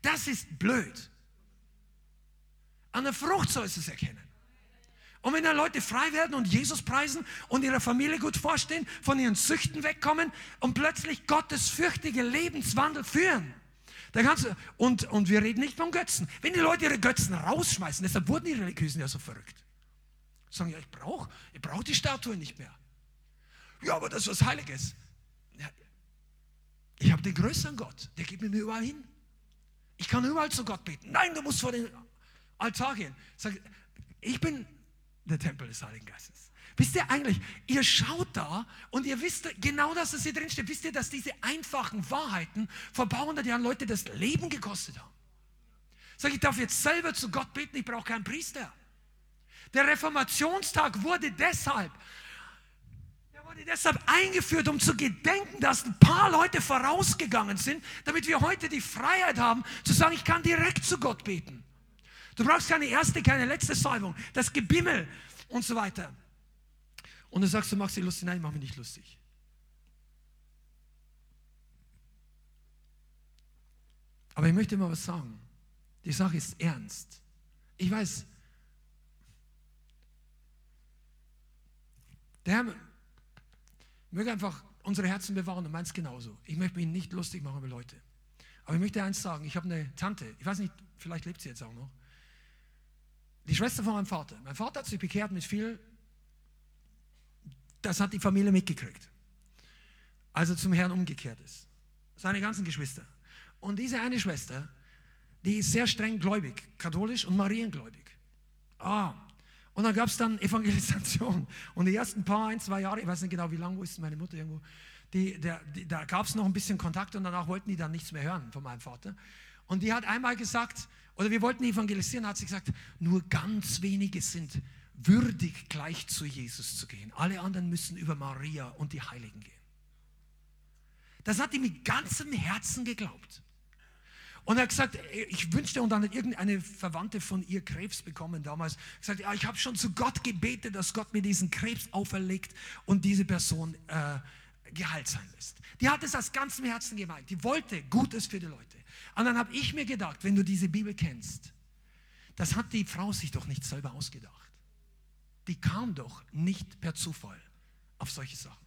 Das ist blöd. An der Frucht soll es erkennen. Und wenn dann Leute frei werden und Jesus preisen und ihrer Familie gut vorstehen, von ihren Süchten wegkommen und plötzlich Gottes fürchtige Lebenswandel führen, dann kannst du, und, und wir reden nicht von Götzen. Wenn die Leute ihre Götzen rausschmeißen, deshalb wurden die Religiösen ja so verrückt. Sagen, ja, ich brauche ich brauch die Statue nicht mehr. Ja, aber das ist was Heiliges. Ja, ich habe den größeren Gott, der mit mir überall hin. Ich kann überall zu Gott beten. Nein, du musst vor den Altar gehen. Sag, ich bin der Tempel des Heiligen Geistes. Wisst ihr eigentlich, ihr schaut da und ihr wisst genau, dass es hier drin steht. Wisst ihr, dass diese einfachen Wahrheiten vor ein paar hundert Jahren Leute das Leben gekostet haben? Sag, ich darf jetzt selber zu Gott beten, ich brauche keinen Priester. Der Reformationstag wurde deshalb, der wurde deshalb eingeführt, um zu gedenken, dass ein paar Leute vorausgegangen sind, damit wir heute die Freiheit haben, zu sagen, ich kann direkt zu Gott beten. Du brauchst keine erste, keine letzte Salbung, das Gebimmel und so weiter. Und du sagst, du machst dich lustig. Nein, ich mache mich nicht lustig. Aber ich möchte mal was sagen. Die Sache ist ernst. Ich weiß, Der Herr möge einfach unsere Herzen bewahren und meins genauso. Ich möchte mich nicht lustig machen über Leute. Aber ich möchte eins sagen, ich habe eine Tante, ich weiß nicht, vielleicht lebt sie jetzt auch noch, die Schwester von meinem Vater. Mein Vater hat sich bekehrt mit viel, das hat die Familie mitgekriegt, als er zum Herrn umgekehrt ist. Seine ganzen Geschwister. Und diese eine Schwester, die ist sehr streng gläubig, katholisch und mariengläubig. Ah, und dann gab es dann Evangelisation. Und die ersten paar, ein, zwei Jahre, ich weiß nicht genau, wie lange, wo ist meine Mutter irgendwo, die, der, die, da gab es noch ein bisschen Kontakt und danach wollten die dann nichts mehr hören von meinem Vater. Und die hat einmal gesagt, oder wir wollten evangelisieren, hat sie gesagt, nur ganz wenige sind würdig, gleich zu Jesus zu gehen. Alle anderen müssen über Maria und die Heiligen gehen. Das hat die mit ganzem Herzen geglaubt. Und er hat gesagt, ich wünschte, und dann hat irgendeine Verwandte von ihr Krebs bekommen damals, gesagt, ja, ich habe schon zu Gott gebetet, dass Gott mir diesen Krebs auferlegt und diese Person äh, geheilt sein lässt. Die hat es aus ganzem Herzen gemeint. Die wollte Gutes für die Leute. Und dann habe ich mir gedacht, wenn du diese Bibel kennst, das hat die Frau sich doch nicht selber ausgedacht. Die kam doch nicht per Zufall auf solche Sachen.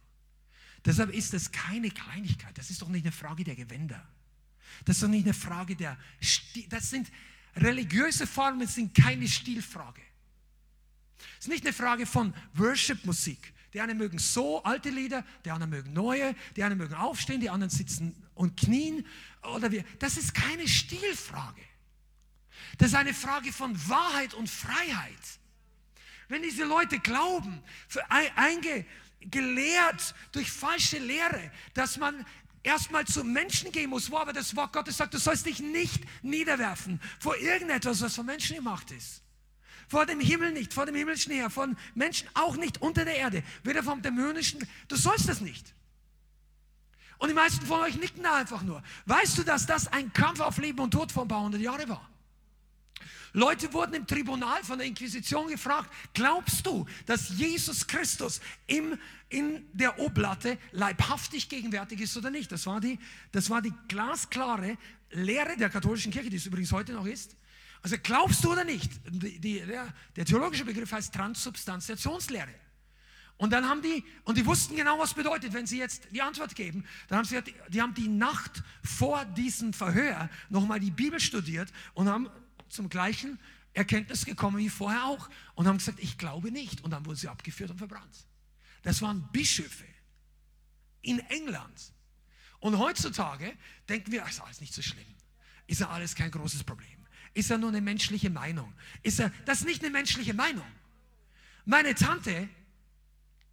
Deshalb ist es keine Kleinigkeit. Das ist doch nicht eine Frage der Gewänder. Das ist doch nicht eine Frage der Stil. Das sind religiöse Formen, sind keine Stilfrage. Es ist nicht eine Frage von Worship-Musik. Die einen mögen so alte Lieder, die anderen mögen neue, die einen mögen aufstehen, die anderen sitzen und knien. Oder wie. Das ist keine Stilfrage. Das ist eine Frage von Wahrheit und Freiheit. Wenn diese Leute glauben, für einge, gelehrt durch falsche Lehre, dass man erstmal zu Menschen gehen muss, wo aber das Wort Gottes sagt, du sollst dich nicht niederwerfen vor irgendetwas, was von Menschen gemacht ist. Vor dem Himmel nicht, vor dem himmlischen Heer, von Menschen auch nicht unter der Erde, weder vom dämonischen, du sollst das nicht. Und die meisten von euch nicken da einfach nur. Weißt du, dass das ein Kampf auf Leben und Tod vor ein paar hundert Jahren war? Leute wurden im Tribunal von der Inquisition gefragt, glaubst du, dass Jesus Christus im, in der Oblatte leibhaftig gegenwärtig ist oder nicht? Das war, die, das war die glasklare Lehre der katholischen Kirche, die es übrigens heute noch ist. Also glaubst du oder nicht? Die, die, der, der theologische Begriff heißt Transsubstantiationslehre. Und dann haben die, und die wussten genau, was bedeutet, wenn sie jetzt die Antwort geben. Dann haben sie, die haben die Nacht vor diesem Verhör nochmal die Bibel studiert und haben zum gleichen Erkenntnis gekommen wie vorher auch und haben gesagt, ich glaube nicht. Und dann wurden sie abgeführt und verbrannt. Das waren Bischöfe in England. Und heutzutage denken wir, ist alles nicht so schlimm. Ist ja alles kein großes Problem. Ist ja nur eine menschliche Meinung. Ist ja, das ist nicht eine menschliche Meinung. Meine Tante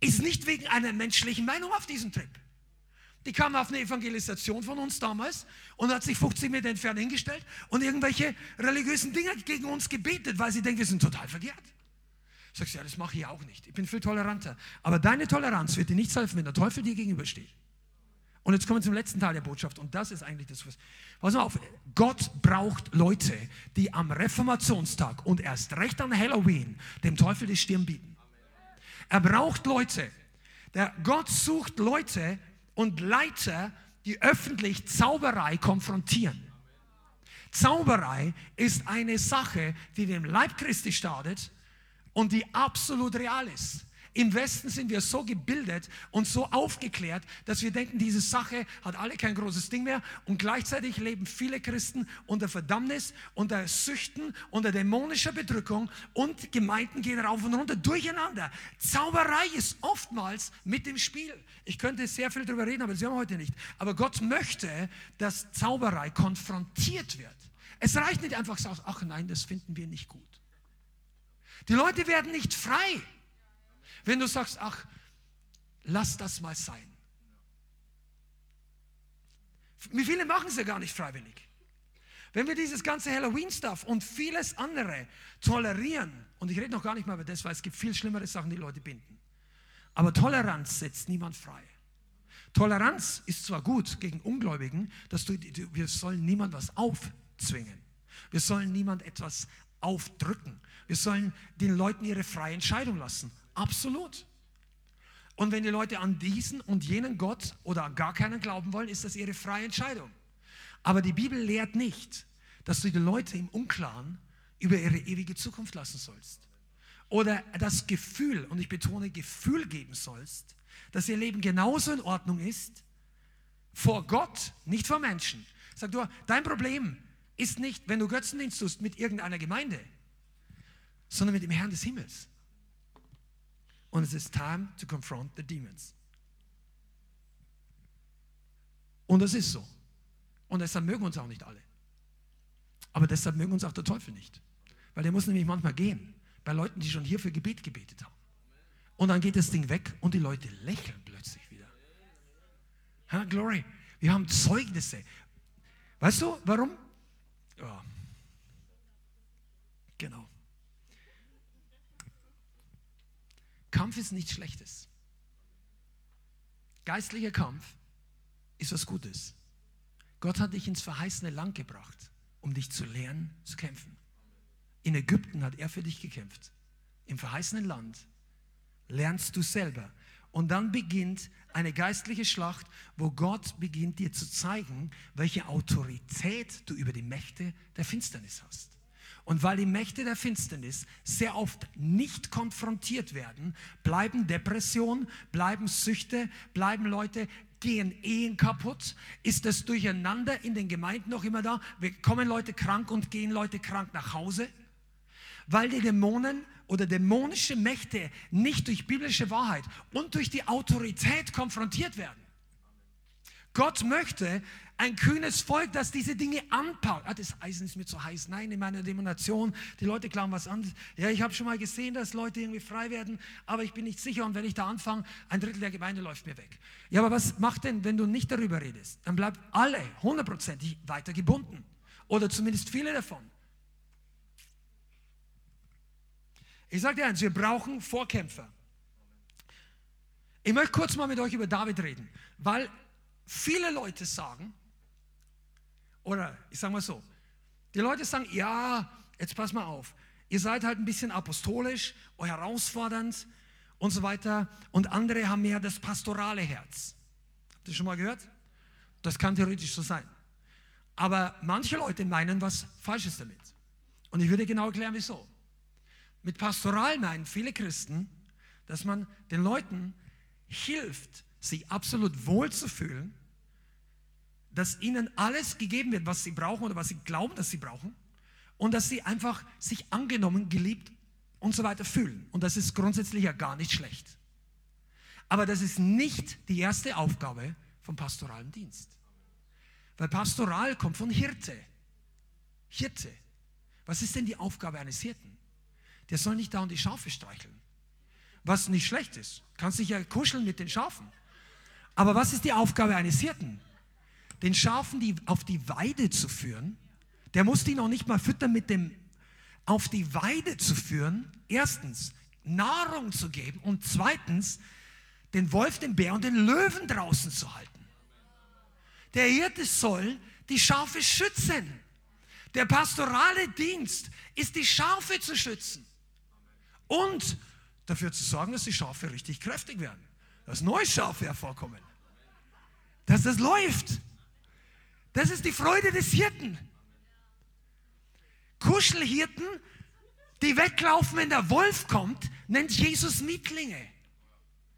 ist nicht wegen einer menschlichen Meinung auf diesem Trip. Die kam auf eine Evangelisation von uns damals und hat sich 50 Meter entfernt hingestellt und irgendwelche religiösen Dinge gegen uns gebetet, weil sie denkt, wir sind total verkehrt. Sagst du, ja, das mache ich auch nicht. Ich bin viel toleranter. Aber deine Toleranz wird dir nichts helfen, wenn der Teufel dir gegenübersteht. Und jetzt kommen wir zum letzten Teil der Botschaft. Und das ist eigentlich das, was. Pass mal auf. Gott braucht Leute, die am Reformationstag und erst recht an Halloween dem Teufel die Stirn bieten. Er braucht Leute. Der Gott sucht Leute, und Leiter, die öffentlich Zauberei konfrontieren. Zauberei ist eine Sache, die dem Leib Christi startet und die absolut real ist. Im Westen sind wir so gebildet und so aufgeklärt, dass wir denken, diese Sache hat alle kein großes Ding mehr. Und gleichzeitig leben viele Christen unter Verdammnis, unter Süchten, unter dämonischer Bedrückung und Gemeinden gehen rauf und runter durcheinander. Zauberei ist oftmals mit dem Spiel. Ich könnte sehr viel darüber reden, aber das haben wir heute nicht. Aber Gott möchte, dass Zauberei konfrontiert wird. Es reicht nicht einfach sagen, ach nein, das finden wir nicht gut. Die Leute werden nicht frei wenn du sagst, ach, lass das mal sein. Wie viele machen es ja gar nicht freiwillig. Wenn wir dieses ganze Halloween-Stuff und vieles andere tolerieren, und ich rede noch gar nicht mal über das, weil es gibt viel schlimmere Sachen, die Leute binden. Aber Toleranz setzt niemand frei. Toleranz ist zwar gut gegen Ungläubigen, dass du, wir sollen niemand was aufzwingen. Wir sollen niemand etwas aufdrücken. Wir sollen den Leuten ihre freie Entscheidung lassen. Absolut. Und wenn die Leute an diesen und jenen Gott oder an gar keinen glauben wollen, ist das ihre freie Entscheidung. Aber die Bibel lehrt nicht, dass du die Leute im Unklaren über ihre ewige Zukunft lassen sollst. Oder das Gefühl, und ich betone Gefühl geben sollst, dass ihr Leben genauso in Ordnung ist, vor Gott, nicht vor Menschen. Sag du, dein Problem ist nicht, wenn du Götzendienst tust mit irgendeiner Gemeinde, sondern mit dem Herrn des Himmels. Und es ist time to confront the demons. Und das ist so. Und deshalb mögen uns auch nicht alle. Aber deshalb mögen uns auch der Teufel nicht. Weil der muss nämlich manchmal gehen. Bei Leuten, die schon hier für Gebet gebetet haben. Und dann geht das Ding weg und die Leute lächeln plötzlich wieder. Ha, Glory. Wir haben Zeugnisse. Weißt du, warum? Ja. Genau. Kampf ist nichts Schlechtes. Geistlicher Kampf ist was Gutes. Gott hat dich ins verheißene Land gebracht, um dich zu lernen, zu kämpfen. In Ägypten hat er für dich gekämpft. Im verheißenen Land lernst du selber. Und dann beginnt eine geistliche Schlacht, wo Gott beginnt dir zu zeigen, welche Autorität du über die Mächte der Finsternis hast. Und weil die Mächte der Finsternis sehr oft nicht konfrontiert werden, bleiben Depressionen, bleiben Süchte, bleiben Leute, gehen Ehen kaputt, ist das Durcheinander in den Gemeinden noch immer da. Wir kommen Leute krank und gehen Leute krank nach Hause, weil die Dämonen oder dämonische Mächte nicht durch biblische Wahrheit und durch die Autorität konfrontiert werden. Gott möchte ein kühnes Volk, das diese Dinge anpackt. Ah, das Eisen ist mir zu heiß. Nein, in meiner Demonation, die Leute glauben was anderes. Ja, ich habe schon mal gesehen, dass Leute irgendwie frei werden, aber ich bin nicht sicher. Und wenn ich da anfange, ein Drittel der Gemeinde läuft mir weg. Ja, aber was macht denn, wenn du nicht darüber redest? Dann bleibt alle hundertprozentig weiter gebunden. Oder zumindest viele davon. Ich sage dir eins, wir brauchen Vorkämpfer. Ich möchte kurz mal mit euch über David reden, weil viele Leute sagen, oder ich sage mal so, die Leute sagen, ja, jetzt pass mal auf, ihr seid halt ein bisschen apostolisch, herausfordernd und so weiter und andere haben mehr das pastorale Herz. Habt ihr schon mal gehört? Das kann theoretisch so sein. Aber manche Leute meinen was Falsches damit. Und ich würde genau erklären, wieso. Mit pastoral meinen viele Christen, dass man den Leuten hilft, sich absolut wohl zu fühlen, dass ihnen alles gegeben wird, was sie brauchen oder was sie glauben, dass sie brauchen und dass sie einfach sich angenommen, geliebt und so weiter fühlen. Und das ist grundsätzlich ja gar nicht schlecht. Aber das ist nicht die erste Aufgabe vom pastoralen Dienst. Weil Pastoral kommt von Hirte. Hirte. Was ist denn die Aufgabe eines Hirten? Der soll nicht da und die Schafe streicheln. Was nicht schlecht ist. Kannst dich ja kuscheln mit den Schafen. Aber was ist die Aufgabe eines Hirten? Den Schafen die auf die Weide zu führen. Der muss die noch nicht mal füttern mit dem auf die Weide zu führen. Erstens Nahrung zu geben und zweitens den Wolf, den Bär und den Löwen draußen zu halten. Der Hirte soll die Schafe schützen. Der pastorale Dienst ist, die Schafe zu schützen und dafür zu sorgen, dass die Schafe richtig kräftig werden, dass neue Schafe hervorkommen, dass das läuft. Das ist die Freude des Hirten. Kuschelhirten, die weglaufen, wenn der Wolf kommt, nennt Jesus Mietlinge.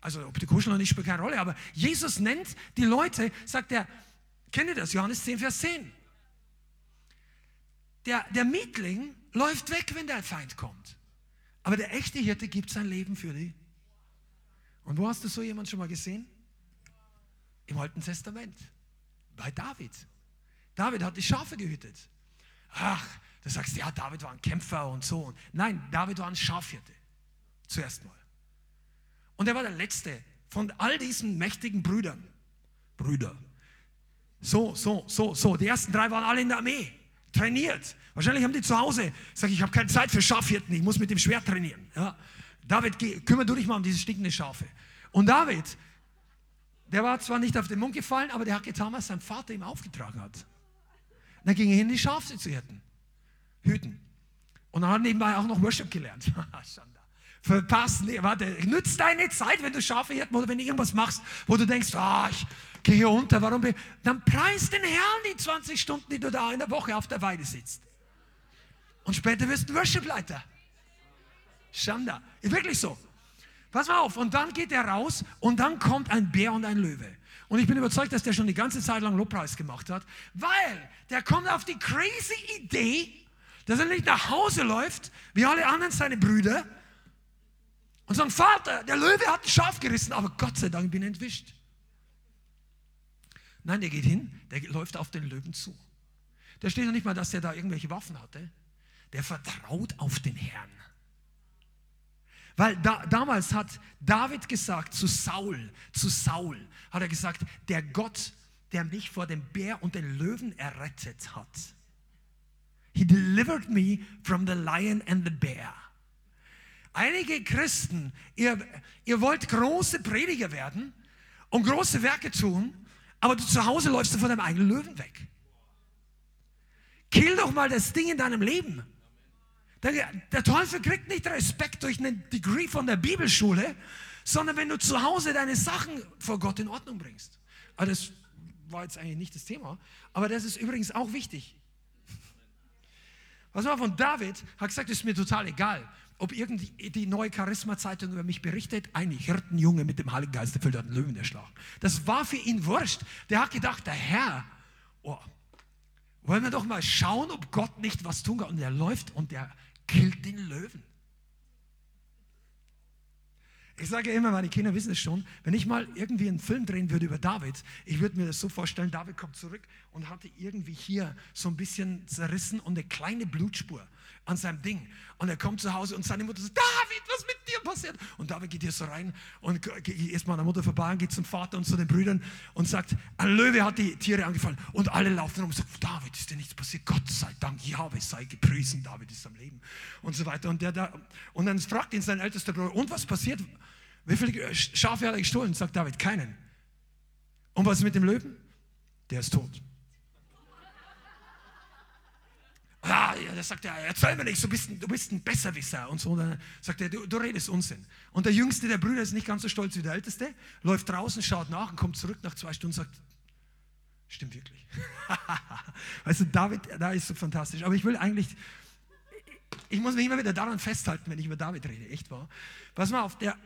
Also ob die kuscheln oder nicht, spielt keine Rolle, aber Jesus nennt die Leute, sagt er, Kennt ihr das? Johannes 10, Vers 10. Der, der Mietling läuft weg, wenn der Feind kommt. Aber der echte Hirte gibt sein Leben für die. Und wo hast du so jemanden schon mal gesehen? Im Alten Testament. Bei David. David hat die Schafe gehütet. Ach, du sagst, ja, David war ein Kämpfer und so. Nein, David war ein Schafhirte. Zuerst mal. Und er war der Letzte von all diesen mächtigen Brüdern. Brüder. So, so, so, so. Die ersten drei waren alle in der Armee, trainiert. Wahrscheinlich haben die zu Hause gesagt, ich habe keine Zeit für Schafhirten, ich muss mit dem Schwert trainieren. Ja. David, geh, kümmere du dich mal um diese stinkenden Schafe. Und David, der war zwar nicht auf den Mund gefallen, aber der hat getan, was sein Vater ihm aufgetragen hat. Dann ging er hin, die Schafe zu hirten, hüten. Und dann hat nebenbei auch noch Worship gelernt. Verpasst, nee, warte, nützt deine Zeit, wenn du Schafe hirten oder wenn du irgendwas machst, wo du denkst, ah, ich, geh hier unter, warum? Dann preis den Herrn die 20 Stunden, die du da in der Woche auf der Weide sitzt. Und später wirst du Worshipleiter. Schanda. Ist wirklich so. Pass mal auf. Und dann geht er raus und dann kommt ein Bär und ein Löwe. Und ich bin überzeugt, dass der schon die ganze Zeit lang Lobpreis gemacht hat, weil der kommt auf die crazy Idee, dass er nicht nach Hause läuft, wie alle anderen seine Brüder, und sagt, Vater, der Löwe hat ein Schaf gerissen, aber Gott sei Dank bin ich entwischt. Nein, der geht hin, der läuft auf den Löwen zu. Da steht noch nicht mal, dass der da irgendwelche Waffen hatte. Der vertraut auf den Herrn. Weil da, damals hat David gesagt zu Saul, zu Saul, hat er gesagt, der Gott, der mich vor dem Bär und den Löwen errettet hat. He delivered me from the lion and the bear. Einige Christen, ihr, ihr wollt große Prediger werden und große Werke tun, aber du zu Hause läufst du von deinem eigenen Löwen weg. Kill doch mal das Ding in deinem Leben. Der, der Teufel kriegt nicht Respekt durch einen Degree von der Bibelschule, sondern wenn du zu Hause deine Sachen vor Gott in Ordnung bringst. Aber das war jetzt eigentlich nicht das Thema, aber das ist übrigens auch wichtig. Was war von David, hat gesagt, ist mir total egal, ob irgendwie die neue Charisma-Zeitung über mich berichtet, ein Hirtenjunge mit dem Heiligen Geist erfüllt hat einen Löwen erschlagen. Das war für ihn wurscht. Der hat gedacht, der Herr, oh, wollen wir doch mal schauen, ob Gott nicht was tun kann. Und er läuft und der killt den Löwen. Ich sage immer, meine Kinder wissen es schon, wenn ich mal irgendwie einen Film drehen würde über David, ich würde mir das so vorstellen, David kommt zurück und hatte irgendwie hier so ein bisschen zerrissen und eine kleine Blutspur an seinem Ding. Und er kommt zu Hause und seine Mutter sagt, David, was mit dir passiert? Und David geht hier so rein und geht erstmal an der Mutter vorbei und geht zum Vater und zu den Brüdern und sagt, ein Löwe hat die Tiere angefallen. Und alle laufen rum und sagen, David, ist dir nichts passiert? Gott sei Dank, Jahwe sei gepriesen, David ist am Leben. Und so weiter. Und, der da, und dann fragt ihn sein ältester Bruder, und was passiert? Wie viele Schafe hat er gestohlen? Sagt David, keinen. Und was ist mit dem Löwen? Der ist tot. Ah, da sagt er, erzähl mir nicht, du bist, ein, du bist ein Besserwisser und so. Und dann sagt er, du, du, redest Unsinn. Und der jüngste der Brüder ist nicht ganz so stolz wie der älteste, läuft draußen, schaut nach und kommt zurück nach zwei Stunden und sagt, stimmt wirklich. weißt du, David, da ist so fantastisch. Aber ich will eigentlich, ich muss mich immer wieder daran festhalten, wenn ich über David rede, echt wahr. Pass mal auf, der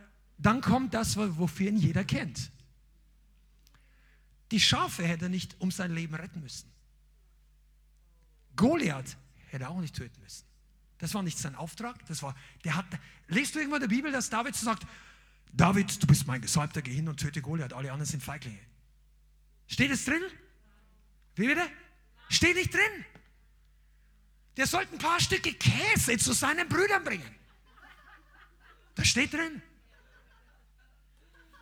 dann kommt das, wofür ihn jeder kennt. Die Schafe hätte er nicht um sein Leben retten müssen. Goliath hätte er auch nicht töten müssen. Das war nicht sein Auftrag. Das war, der hat, lest du irgendwo in der Bibel, dass David so sagt, David, du bist mein Gesalbter, geh hin und töte Goliath, alle anderen sind Feiglinge. Steht es drin? Wie bitte? Steht nicht drin. Der sollte ein paar Stücke Käse zu seinen Brüdern bringen. Das steht drin.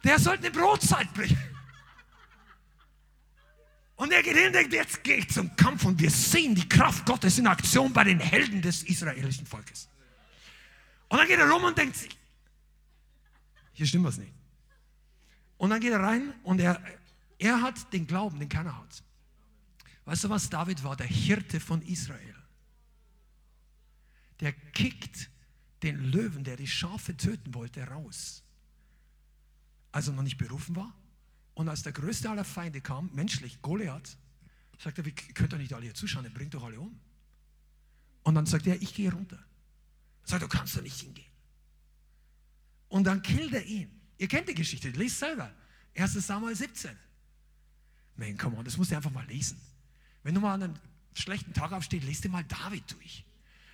Der sollte eine Brotzeit bringen. Und er geht hin und denkt, jetzt gehe ich zum Kampf und wir sehen die Kraft Gottes in Aktion bei den Helden des israelischen Volkes. Und dann geht er rum und denkt sich, hier stimmt was nicht. Und dann geht er rein und er, er hat den Glauben, den keiner hat. Weißt du was, David war der Hirte von Israel. Der kickt den Löwen, der die Schafe töten wollte, raus als er noch nicht berufen war. Und als der größte aller Feinde kam, menschlich, Goliath, sagt er, wie könnt ihr nicht alle hier zuschauen, er bringt doch alle um. Und dann sagt er, ich gehe runter. Sagt, du kannst da nicht hingehen. Und dann killt er ihn. Ihr kennt die Geschichte, lest selber. 1. Samuel 17. Man, come on, das musst du einfach mal lesen. Wenn du mal an einem schlechten Tag aufstehst, lest dir mal David durch.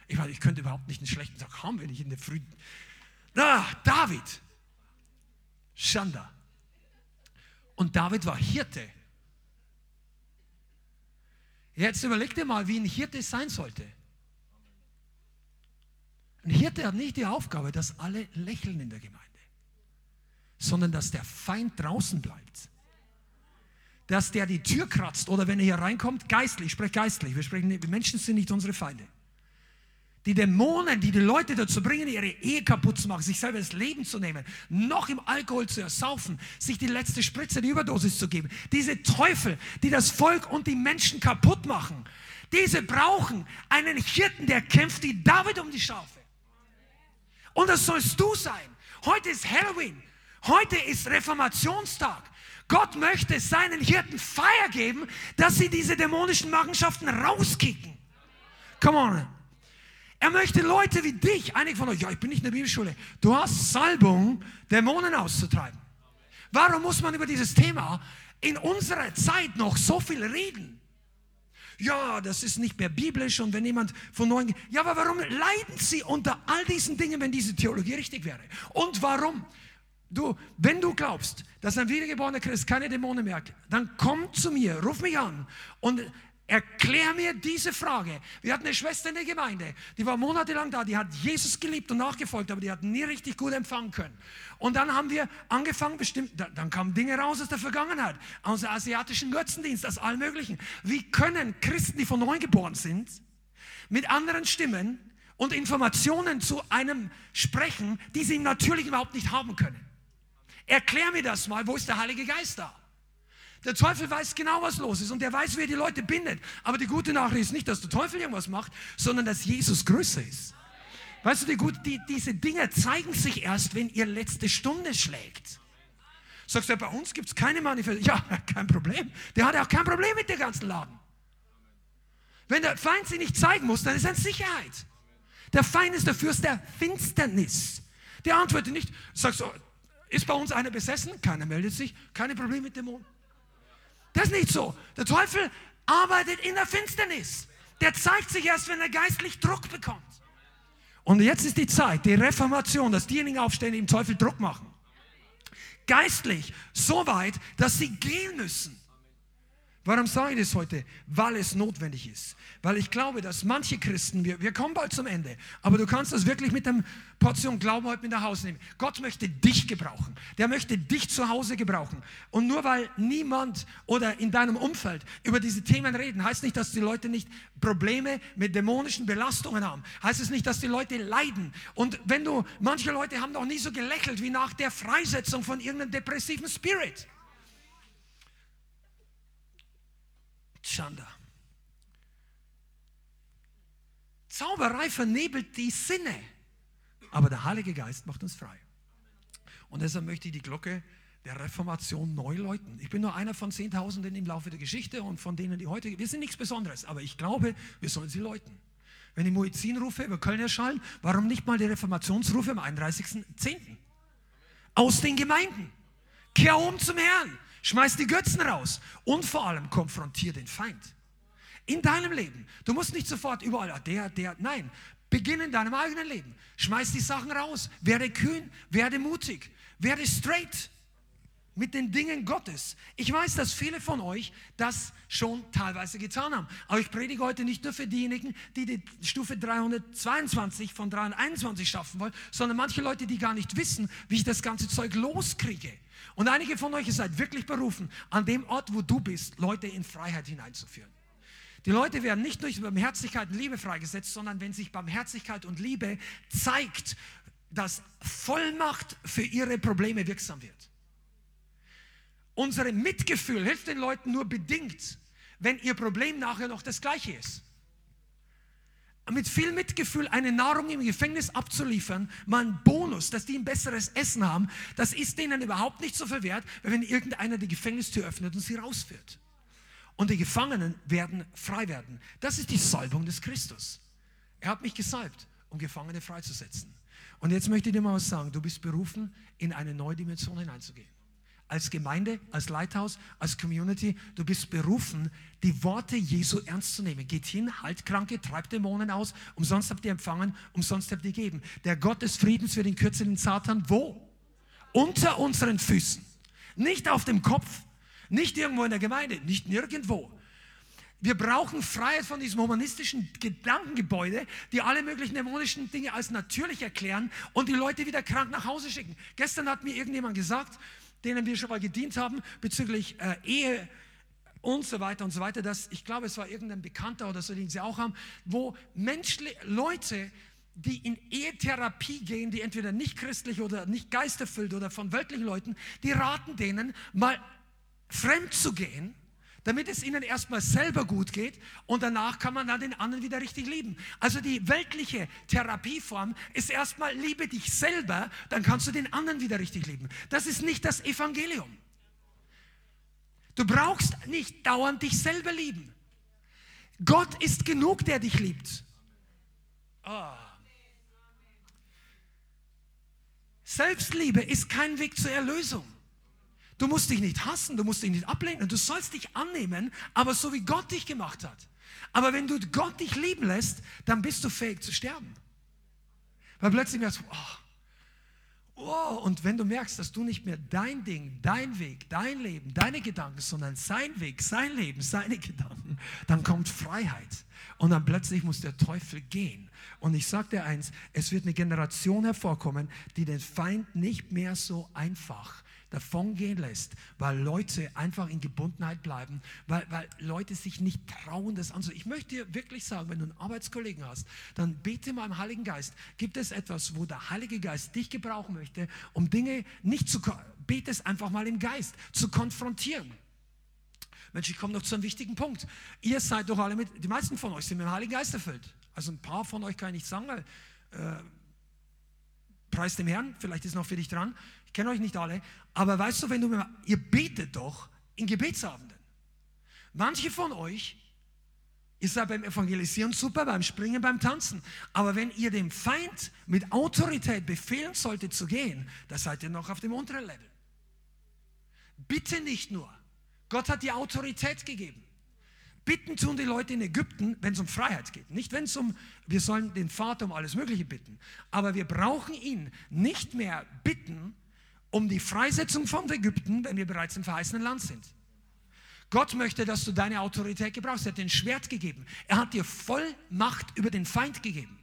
Ich meine, ich könnte überhaupt nicht einen schlechten Tag haben, wenn ich in der Früh. Na, David, Schanda. Und David war Hirte. Jetzt überleg dir mal, wie ein Hirte sein sollte. Ein Hirte hat nicht die Aufgabe, dass alle lächeln in der Gemeinde, sondern dass der Feind draußen bleibt. Dass der die Tür kratzt oder wenn er hier reinkommt, geistlich, ich spreche geistlich, wir sprechen, Menschen sind nicht unsere Feinde die Dämonen, die die Leute dazu bringen, ihre Ehe kaputt zu machen, sich selber das Leben zu nehmen, noch im Alkohol zu ersaufen, sich die letzte Spritze, die Überdosis zu geben. Diese Teufel, die das Volk und die Menschen kaputt machen, diese brauchen einen Hirten, der kämpft wie David um die Schafe. Und das sollst du sein. Heute ist Halloween. Heute ist Reformationstag. Gott möchte seinen Hirten Feier geben, dass sie diese dämonischen Machenschaften rauskicken. Come on. Er möchte Leute wie dich, einige von euch, ja, ich bin nicht in der Bibelschule, du hast Salbung, Dämonen auszutreiben. Warum muss man über dieses Thema in unserer Zeit noch so viel reden? Ja, das ist nicht mehr biblisch und wenn jemand von neuen, ja, aber warum leiden sie unter all diesen Dingen, wenn diese Theologie richtig wäre? Und warum? Du, wenn du glaubst, dass ein wiedergeborener Christ keine Dämonen merkt, dann komm zu mir, ruf mich an und Erklär mir diese Frage. Wir hatten eine Schwester in der Gemeinde, die war monatelang da, die hat Jesus geliebt und nachgefolgt, aber die hat nie richtig gut empfangen können. Und dann haben wir angefangen, bestimmt, dann kamen Dinge raus aus der Vergangenheit, aus dem asiatischen Götzendienst, aus allem Möglichen. Wie können Christen, die von neu geboren sind, mit anderen Stimmen und Informationen zu einem sprechen, die sie natürlich überhaupt nicht haben können? Erklär mir das mal, wo ist der Heilige Geist da? Der Teufel weiß genau, was los ist und der weiß, wie er die Leute bindet. Aber die gute Nachricht ist nicht, dass der Teufel irgendwas macht, sondern dass Jesus größer ist. Weißt du, die, die, diese Dinge zeigen sich erst, wenn ihr letzte Stunde schlägt. Sagst du, bei uns gibt es keine Manifestation. Ja, kein Problem. Der hat ja auch kein Problem mit der ganzen Laden. Wenn der Feind sie nicht zeigen muss, dann ist er in Sicherheit. Der Feind ist der Fürst der Finsternis. Der antwortet nicht, sagst du, ist bei uns einer besessen? Keiner meldet sich. Keine Probleme mit Dämonen. Das ist nicht so. Der Teufel arbeitet in der Finsternis. Der zeigt sich erst, wenn er geistlich Druck bekommt. Und jetzt ist die Zeit, die Reformation, dass diejenigen aufstehen, die dem Teufel Druck machen. geistlich so weit, dass sie gehen müssen. Warum sage ich das heute? Weil es notwendig ist. Weil ich glaube, dass manche Christen, wir, wir kommen bald zum Ende, aber du kannst das wirklich mit einem Portion Glauben heute mit nach Hause nehmen. Gott möchte dich gebrauchen. Der möchte dich zu Hause gebrauchen. Und nur weil niemand oder in deinem Umfeld über diese Themen reden, heißt nicht, dass die Leute nicht Probleme mit dämonischen Belastungen haben. Heißt es nicht, dass die Leute leiden. Und wenn du, manche Leute haben noch nie so gelächelt wie nach der Freisetzung von irgendeinem depressiven Spirit. Chanda. Zauberei vernebelt die Sinne, aber der Heilige Geist macht uns frei. Und deshalb möchte ich die Glocke der Reformation neu läuten. Ich bin nur einer von Zehntausenden im Laufe der Geschichte und von denen, die heute, wir sind nichts Besonderes, aber ich glaube, wir sollen sie läuten. Wenn die Muezzinrufe über Köln erschallen, warum nicht mal die Reformationsrufe am 31.10.? Aus den Gemeinden. Kehr um zum Herrn. Schmeiß die Götzen raus und vor allem konfrontier den Feind. In deinem Leben. Du musst nicht sofort überall, ah, der, der, nein. Beginn in deinem eigenen Leben. Schmeiß die Sachen raus. Werde kühn, werde mutig, werde straight mit den Dingen Gottes. Ich weiß, dass viele von euch das schon teilweise getan haben. Aber ich predige heute nicht nur für diejenigen, die die Stufe 322 von 321 schaffen wollen, sondern manche Leute, die gar nicht wissen, wie ich das ganze Zeug loskriege. Und einige von euch seid wirklich berufen, an dem Ort, wo du bist, Leute in Freiheit hineinzuführen. Die Leute werden nicht durch Barmherzigkeit und Liebe freigesetzt, sondern wenn sich Barmherzigkeit und Liebe zeigt, dass Vollmacht für ihre Probleme wirksam wird. Unsere Mitgefühl hilft den Leuten nur bedingt, wenn ihr Problem nachher noch das gleiche ist mit viel Mitgefühl eine Nahrung im Gefängnis abzuliefern, mal ein Bonus, dass die ein besseres Essen haben, das ist denen überhaupt nicht so verwehrt, wenn irgendeiner die Gefängnistür öffnet und sie rausführt. Und die Gefangenen werden frei werden. Das ist die Salbung des Christus. Er hat mich gesalbt, um Gefangene freizusetzen. Und jetzt möchte ich dir mal was sagen. Du bist berufen, in eine neue Dimension hineinzugehen als Gemeinde, als Leithaus, als Community, du bist berufen, die Worte Jesu ernst zu nehmen. Geht hin, halt Kranke, treibt Dämonen aus, umsonst habt ihr empfangen, umsonst habt ihr gegeben. Der Gott des Friedens für den kürzeren Satan, wo? Unter unseren Füßen. Nicht auf dem Kopf, nicht irgendwo in der Gemeinde, nicht nirgendwo. Wir brauchen Freiheit von diesem humanistischen Gedankengebäude, die alle möglichen dämonischen Dinge als natürlich erklären und die Leute wieder krank nach Hause schicken. Gestern hat mir irgendjemand gesagt, denen wir schon mal gedient haben, bezüglich äh, Ehe und so weiter und so weiter. Das, ich glaube, es war irgendein Bekannter oder so, den sie auch haben, wo Menschle Leute, die in Ehetherapie gehen, die entweder nicht christlich oder nicht geisterfüllt oder von weltlichen Leuten, die raten denen, mal fremd zu gehen damit es ihnen erstmal selber gut geht und danach kann man dann den anderen wieder richtig lieben. Also die weltliche Therapieform ist erstmal liebe dich selber, dann kannst du den anderen wieder richtig lieben. Das ist nicht das Evangelium. Du brauchst nicht dauernd dich selber lieben. Gott ist genug, der dich liebt. Oh. Selbstliebe ist kein Weg zur Erlösung. Du musst dich nicht hassen, du musst dich nicht ablehnen, du sollst dich annehmen, aber so wie Gott dich gemacht hat. Aber wenn du Gott dich lieben lässt, dann bist du fähig zu sterben. Weil plötzlich merkst du, oh, oh, und wenn du merkst, dass du nicht mehr dein Ding, dein Weg, dein Leben, deine Gedanken, sondern sein Weg, sein Leben, seine Gedanken, dann kommt Freiheit. Und dann plötzlich muss der Teufel gehen. Und ich sage dir eins, es wird eine Generation hervorkommen, die den Feind nicht mehr so einfach davongehen lässt, weil Leute einfach in Gebundenheit bleiben, weil, weil Leute sich nicht trauen, das anzusehen. Ich möchte dir wirklich sagen, wenn du einen Arbeitskollegen hast, dann bete mal im Heiligen Geist. Gibt es etwas, wo der Heilige Geist dich gebrauchen möchte, um Dinge nicht zu, bete es einfach mal im Geist, zu konfrontieren. Mensch, ich komme noch zu einem wichtigen Punkt. Ihr seid doch alle mit, die meisten von euch sind mit dem Heiligen Geist erfüllt. Also ein paar von euch kann ich nicht sagen, weil, äh, preis dem Herrn, vielleicht ist noch für dich dran kenne euch nicht alle, aber weißt du, wenn du, ihr betet doch in Gebetsabenden. Manche von euch, ihr seid beim Evangelisieren super, beim Springen, beim Tanzen. Aber wenn ihr dem Feind mit Autorität befehlen solltet zu gehen, da seid ihr noch auf dem unteren Level. Bitte nicht nur. Gott hat die Autorität gegeben. Bitten tun die Leute in Ägypten, wenn es um Freiheit geht. Nicht, wenn es um, wir sollen den Vater um alles Mögliche bitten. Aber wir brauchen ihn nicht mehr bitten, um die Freisetzung von Ägypten, wenn wir bereits im verheißenen Land sind. Gott möchte, dass du deine Autorität gebrauchst. Er hat dir ein Schwert gegeben. Er hat dir Vollmacht über den Feind gegeben.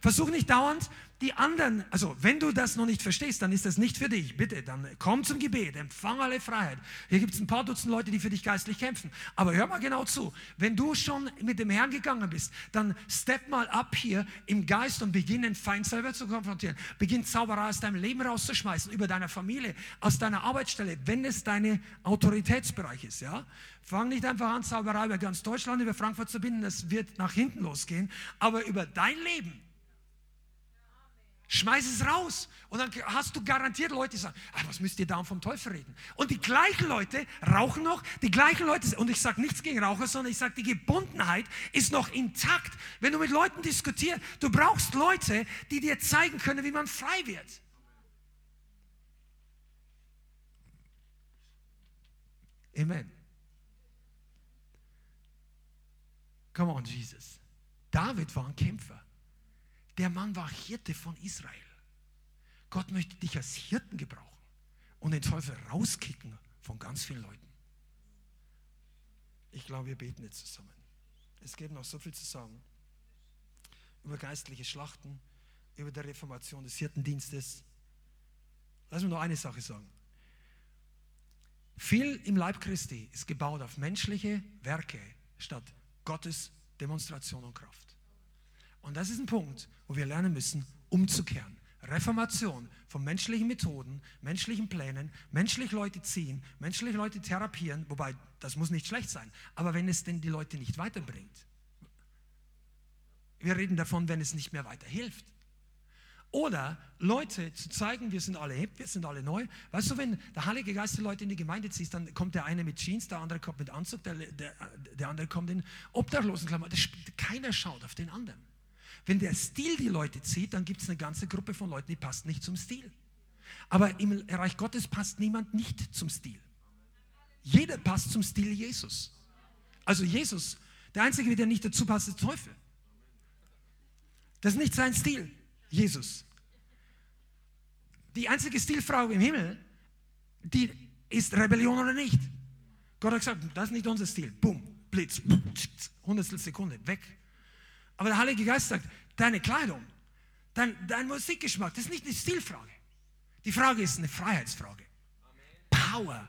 Versuch nicht dauernd die anderen, also wenn du das noch nicht verstehst, dann ist das nicht für dich. Bitte, dann komm zum Gebet, empfang alle Freiheit. Hier gibt es ein paar Dutzend Leute, die für dich geistlich kämpfen. Aber hör mal genau zu. Wenn du schon mit dem Herrn gegangen bist, dann step mal ab hier im Geist und beginn den Feind selber zu konfrontieren. Beginn Zauberei aus deinem Leben rauszuschmeißen, über deiner Familie, aus deiner Arbeitsstelle, wenn es deine Autoritätsbereich ist. Ja? Fang nicht einfach an, Zauberei über ganz Deutschland, über Frankfurt zu binden, das wird nach hinten losgehen, aber über dein Leben Schmeiß es raus. Und dann hast du garantiert Leute, die sagen, ah, was müsst ihr da vom Teufel reden? Und die gleichen Leute rauchen noch, die gleichen Leute, und ich sage nichts gegen Raucher, sondern ich sage, die Gebundenheit ist noch intakt. Wenn du mit Leuten diskutierst, du brauchst Leute, die dir zeigen können, wie man frei wird. Amen. Come on, Jesus. David war ein Kämpfer. Der Mann war Hirte von Israel. Gott möchte dich als Hirten gebrauchen und den Teufel rauskicken von ganz vielen Leuten. Ich glaube, wir beten jetzt zusammen. Es gibt noch so viel zu sagen über geistliche Schlachten, über die Reformation des Hirtendienstes. Lass mich noch eine Sache sagen. Viel im Leib Christi ist gebaut auf menschliche Werke statt Gottes Demonstration und Kraft. Und das ist ein Punkt, wo wir lernen müssen, umzukehren. Reformation von menschlichen Methoden, menschlichen Plänen, menschlich Leute ziehen, menschlich Leute therapieren, wobei das muss nicht schlecht sein, aber wenn es denn die Leute nicht weiterbringt. Wir reden davon, wenn es nicht mehr weiterhilft. Oder Leute zu zeigen, wir sind alle hip, wir sind alle neu. Weißt du, wenn der Heilige Geist die Leute in die Gemeinde zieht, dann kommt der eine mit Jeans, der andere kommt mit Anzug, der, der, der andere kommt in Obdachlosenklammer. Keiner schaut auf den anderen. Wenn der Stil die Leute zieht, dann gibt es eine ganze Gruppe von Leuten, die passt nicht zum Stil. Aber im Reich Gottes passt niemand nicht zum Stil. Jeder passt zum Stil Jesus. Also Jesus, der Einzige, der nicht dazu passt, ist der Teufel. Das ist nicht sein Stil, Jesus. Die einzige Stilfrau im Himmel, die ist Rebellion oder nicht. Gott hat gesagt, das ist nicht unser Stil. Boom, Blitz, hundertstel Sekunde, weg. Aber der Heilige Geist sagt, deine Kleidung, dein, dein Musikgeschmack, das ist nicht eine Stilfrage. Die Frage ist eine Freiheitsfrage. Power.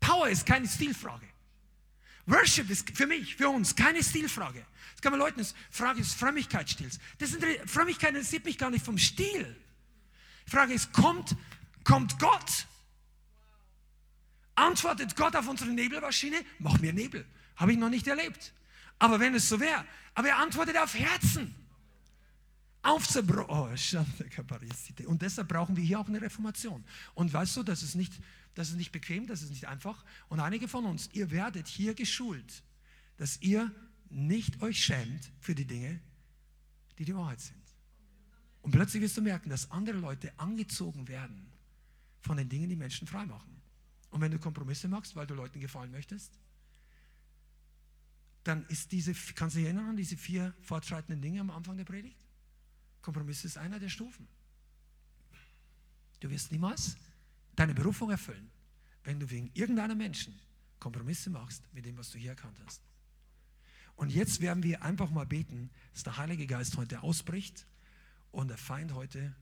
Power ist keine Stilfrage. Worship ist für mich, für uns, keine Stilfrage. Das kann man Leuten, das Frage ist Frömmigkeitsstils. Das ist, Frömmigkeit interessiert mich gar nicht vom Stil. Die Frage ist, kommt, kommt Gott? Antwortet Gott auf unsere Nebelmaschine? Mach mir Nebel. Habe ich noch nicht erlebt. Aber wenn es so wäre, aber er antwortet auf Herzen. Aufzubrochen. Oh, und deshalb brauchen wir hier auch eine Reformation. Und weißt du, das ist nicht, das ist nicht bequem, das ist nicht einfach. Und einige von uns, ihr werdet hier geschult, dass ihr nicht euch schämt für die Dinge, die die Wahrheit sind. Und plötzlich wirst du merken, dass andere Leute angezogen werden von den Dingen, die Menschen frei machen. Und wenn du Kompromisse machst, weil du Leuten gefallen möchtest, dann ist diese, kannst du dich erinnern an diese vier fortschreitenden Dinge am Anfang der Predigt? Kompromiss ist einer der Stufen. Du wirst niemals deine Berufung erfüllen, wenn du wegen irgendeiner Menschen Kompromisse machst mit dem, was du hier erkannt hast. Und jetzt werden wir einfach mal beten, dass der Heilige Geist heute ausbricht und der Feind heute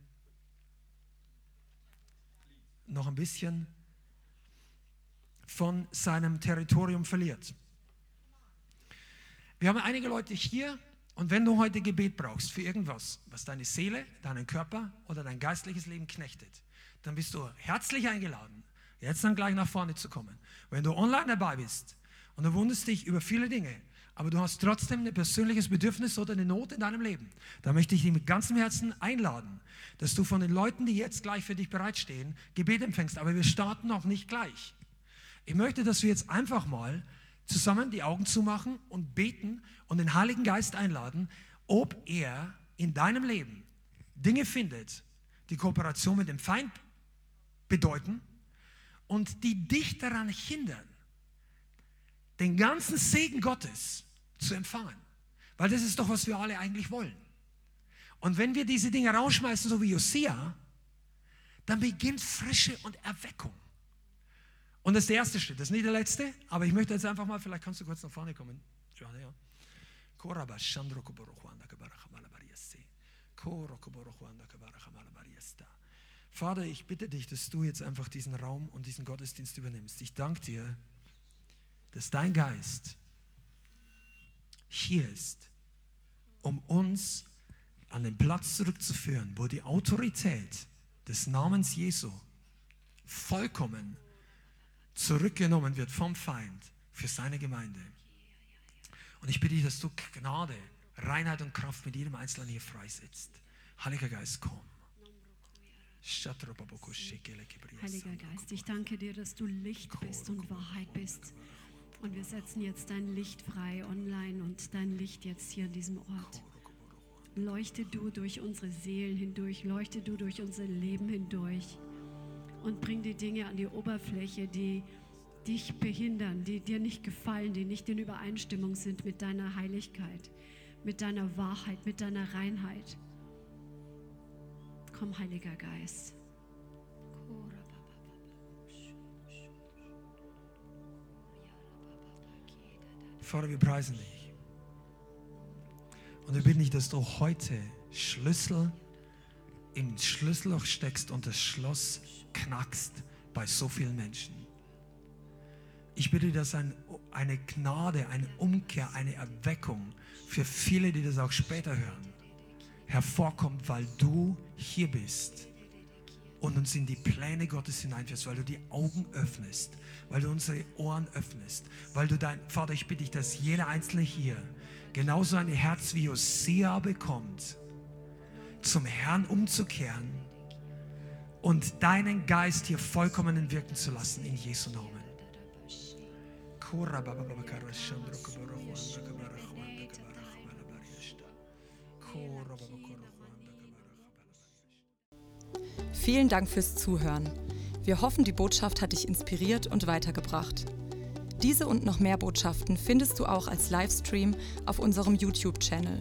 noch ein bisschen von seinem Territorium verliert. Wir haben einige Leute hier und wenn du heute Gebet brauchst für irgendwas, was deine Seele, deinen Körper oder dein geistliches Leben knechtet, dann bist du herzlich eingeladen, jetzt dann gleich nach vorne zu kommen. Wenn du online dabei bist und du wunderst dich über viele Dinge, aber du hast trotzdem ein persönliches Bedürfnis oder eine Not in deinem Leben, dann möchte ich dich mit ganzem Herzen einladen, dass du von den Leuten, die jetzt gleich für dich bereitstehen, Gebet empfängst. Aber wir starten noch nicht gleich. Ich möchte, dass wir jetzt einfach mal zusammen die Augen zumachen und beten und den Heiligen Geist einladen, ob er in deinem Leben Dinge findet, die Kooperation mit dem Feind bedeuten und die dich daran hindern, den ganzen Segen Gottes zu empfangen. Weil das ist doch, was wir alle eigentlich wollen. Und wenn wir diese Dinge rausschmeißen, so wie Josia, dann beginnt Frische und Erweckung. Und das ist der erste Schritt, das ist nicht der letzte, aber ich möchte jetzt einfach mal, vielleicht kannst du kurz nach vorne kommen. Vater, ich bitte dich, dass du jetzt einfach diesen Raum und diesen Gottesdienst übernimmst. Ich danke dir, dass dein Geist hier ist, um uns an den Platz zurückzuführen, wo die Autorität des Namens Jesu vollkommen zurückgenommen wird vom Feind für seine Gemeinde. Und ich bitte dich, dass du Gnade, Reinheit und Kraft mit jedem Einzelnen hier freisetzt. Heiliger Geist, komm. Heiliger Geist, ich danke dir, dass du Licht bist und Wahrheit bist. Und wir setzen jetzt dein Licht frei online und dein Licht jetzt hier an diesem Ort. Leuchte du durch unsere Seelen hindurch, leuchte du durch unser Leben hindurch und bring die Dinge an die Oberfläche, die dich behindern, die dir nicht gefallen, die nicht in Übereinstimmung sind mit deiner Heiligkeit, mit deiner Wahrheit, mit deiner Reinheit. Komm, Heiliger Geist. Vater, wir preisen dich. Und wir bitten dich, dass du heute Schlüssel im Schlüsselloch steckst und das Schloss knackst bei so vielen Menschen. Ich bitte, dass ein, eine Gnade, eine Umkehr, eine Erweckung für viele, die das auch später hören, hervorkommt, weil du hier bist und uns in die Pläne Gottes hineinführst, weil du die Augen öffnest, weil du unsere Ohren öffnest, weil du dein, Vater, ich bitte dich, dass jeder Einzelne hier genauso ein Herz wie Hosea bekommt, zum Herrn umzukehren und deinen Geist hier vollkommen wirken zu lassen in Jesu Namen. Vielen Dank fürs Zuhören. Wir hoffen, die Botschaft hat dich inspiriert und weitergebracht. Diese und noch mehr Botschaften findest du auch als Livestream auf unserem YouTube-Channel,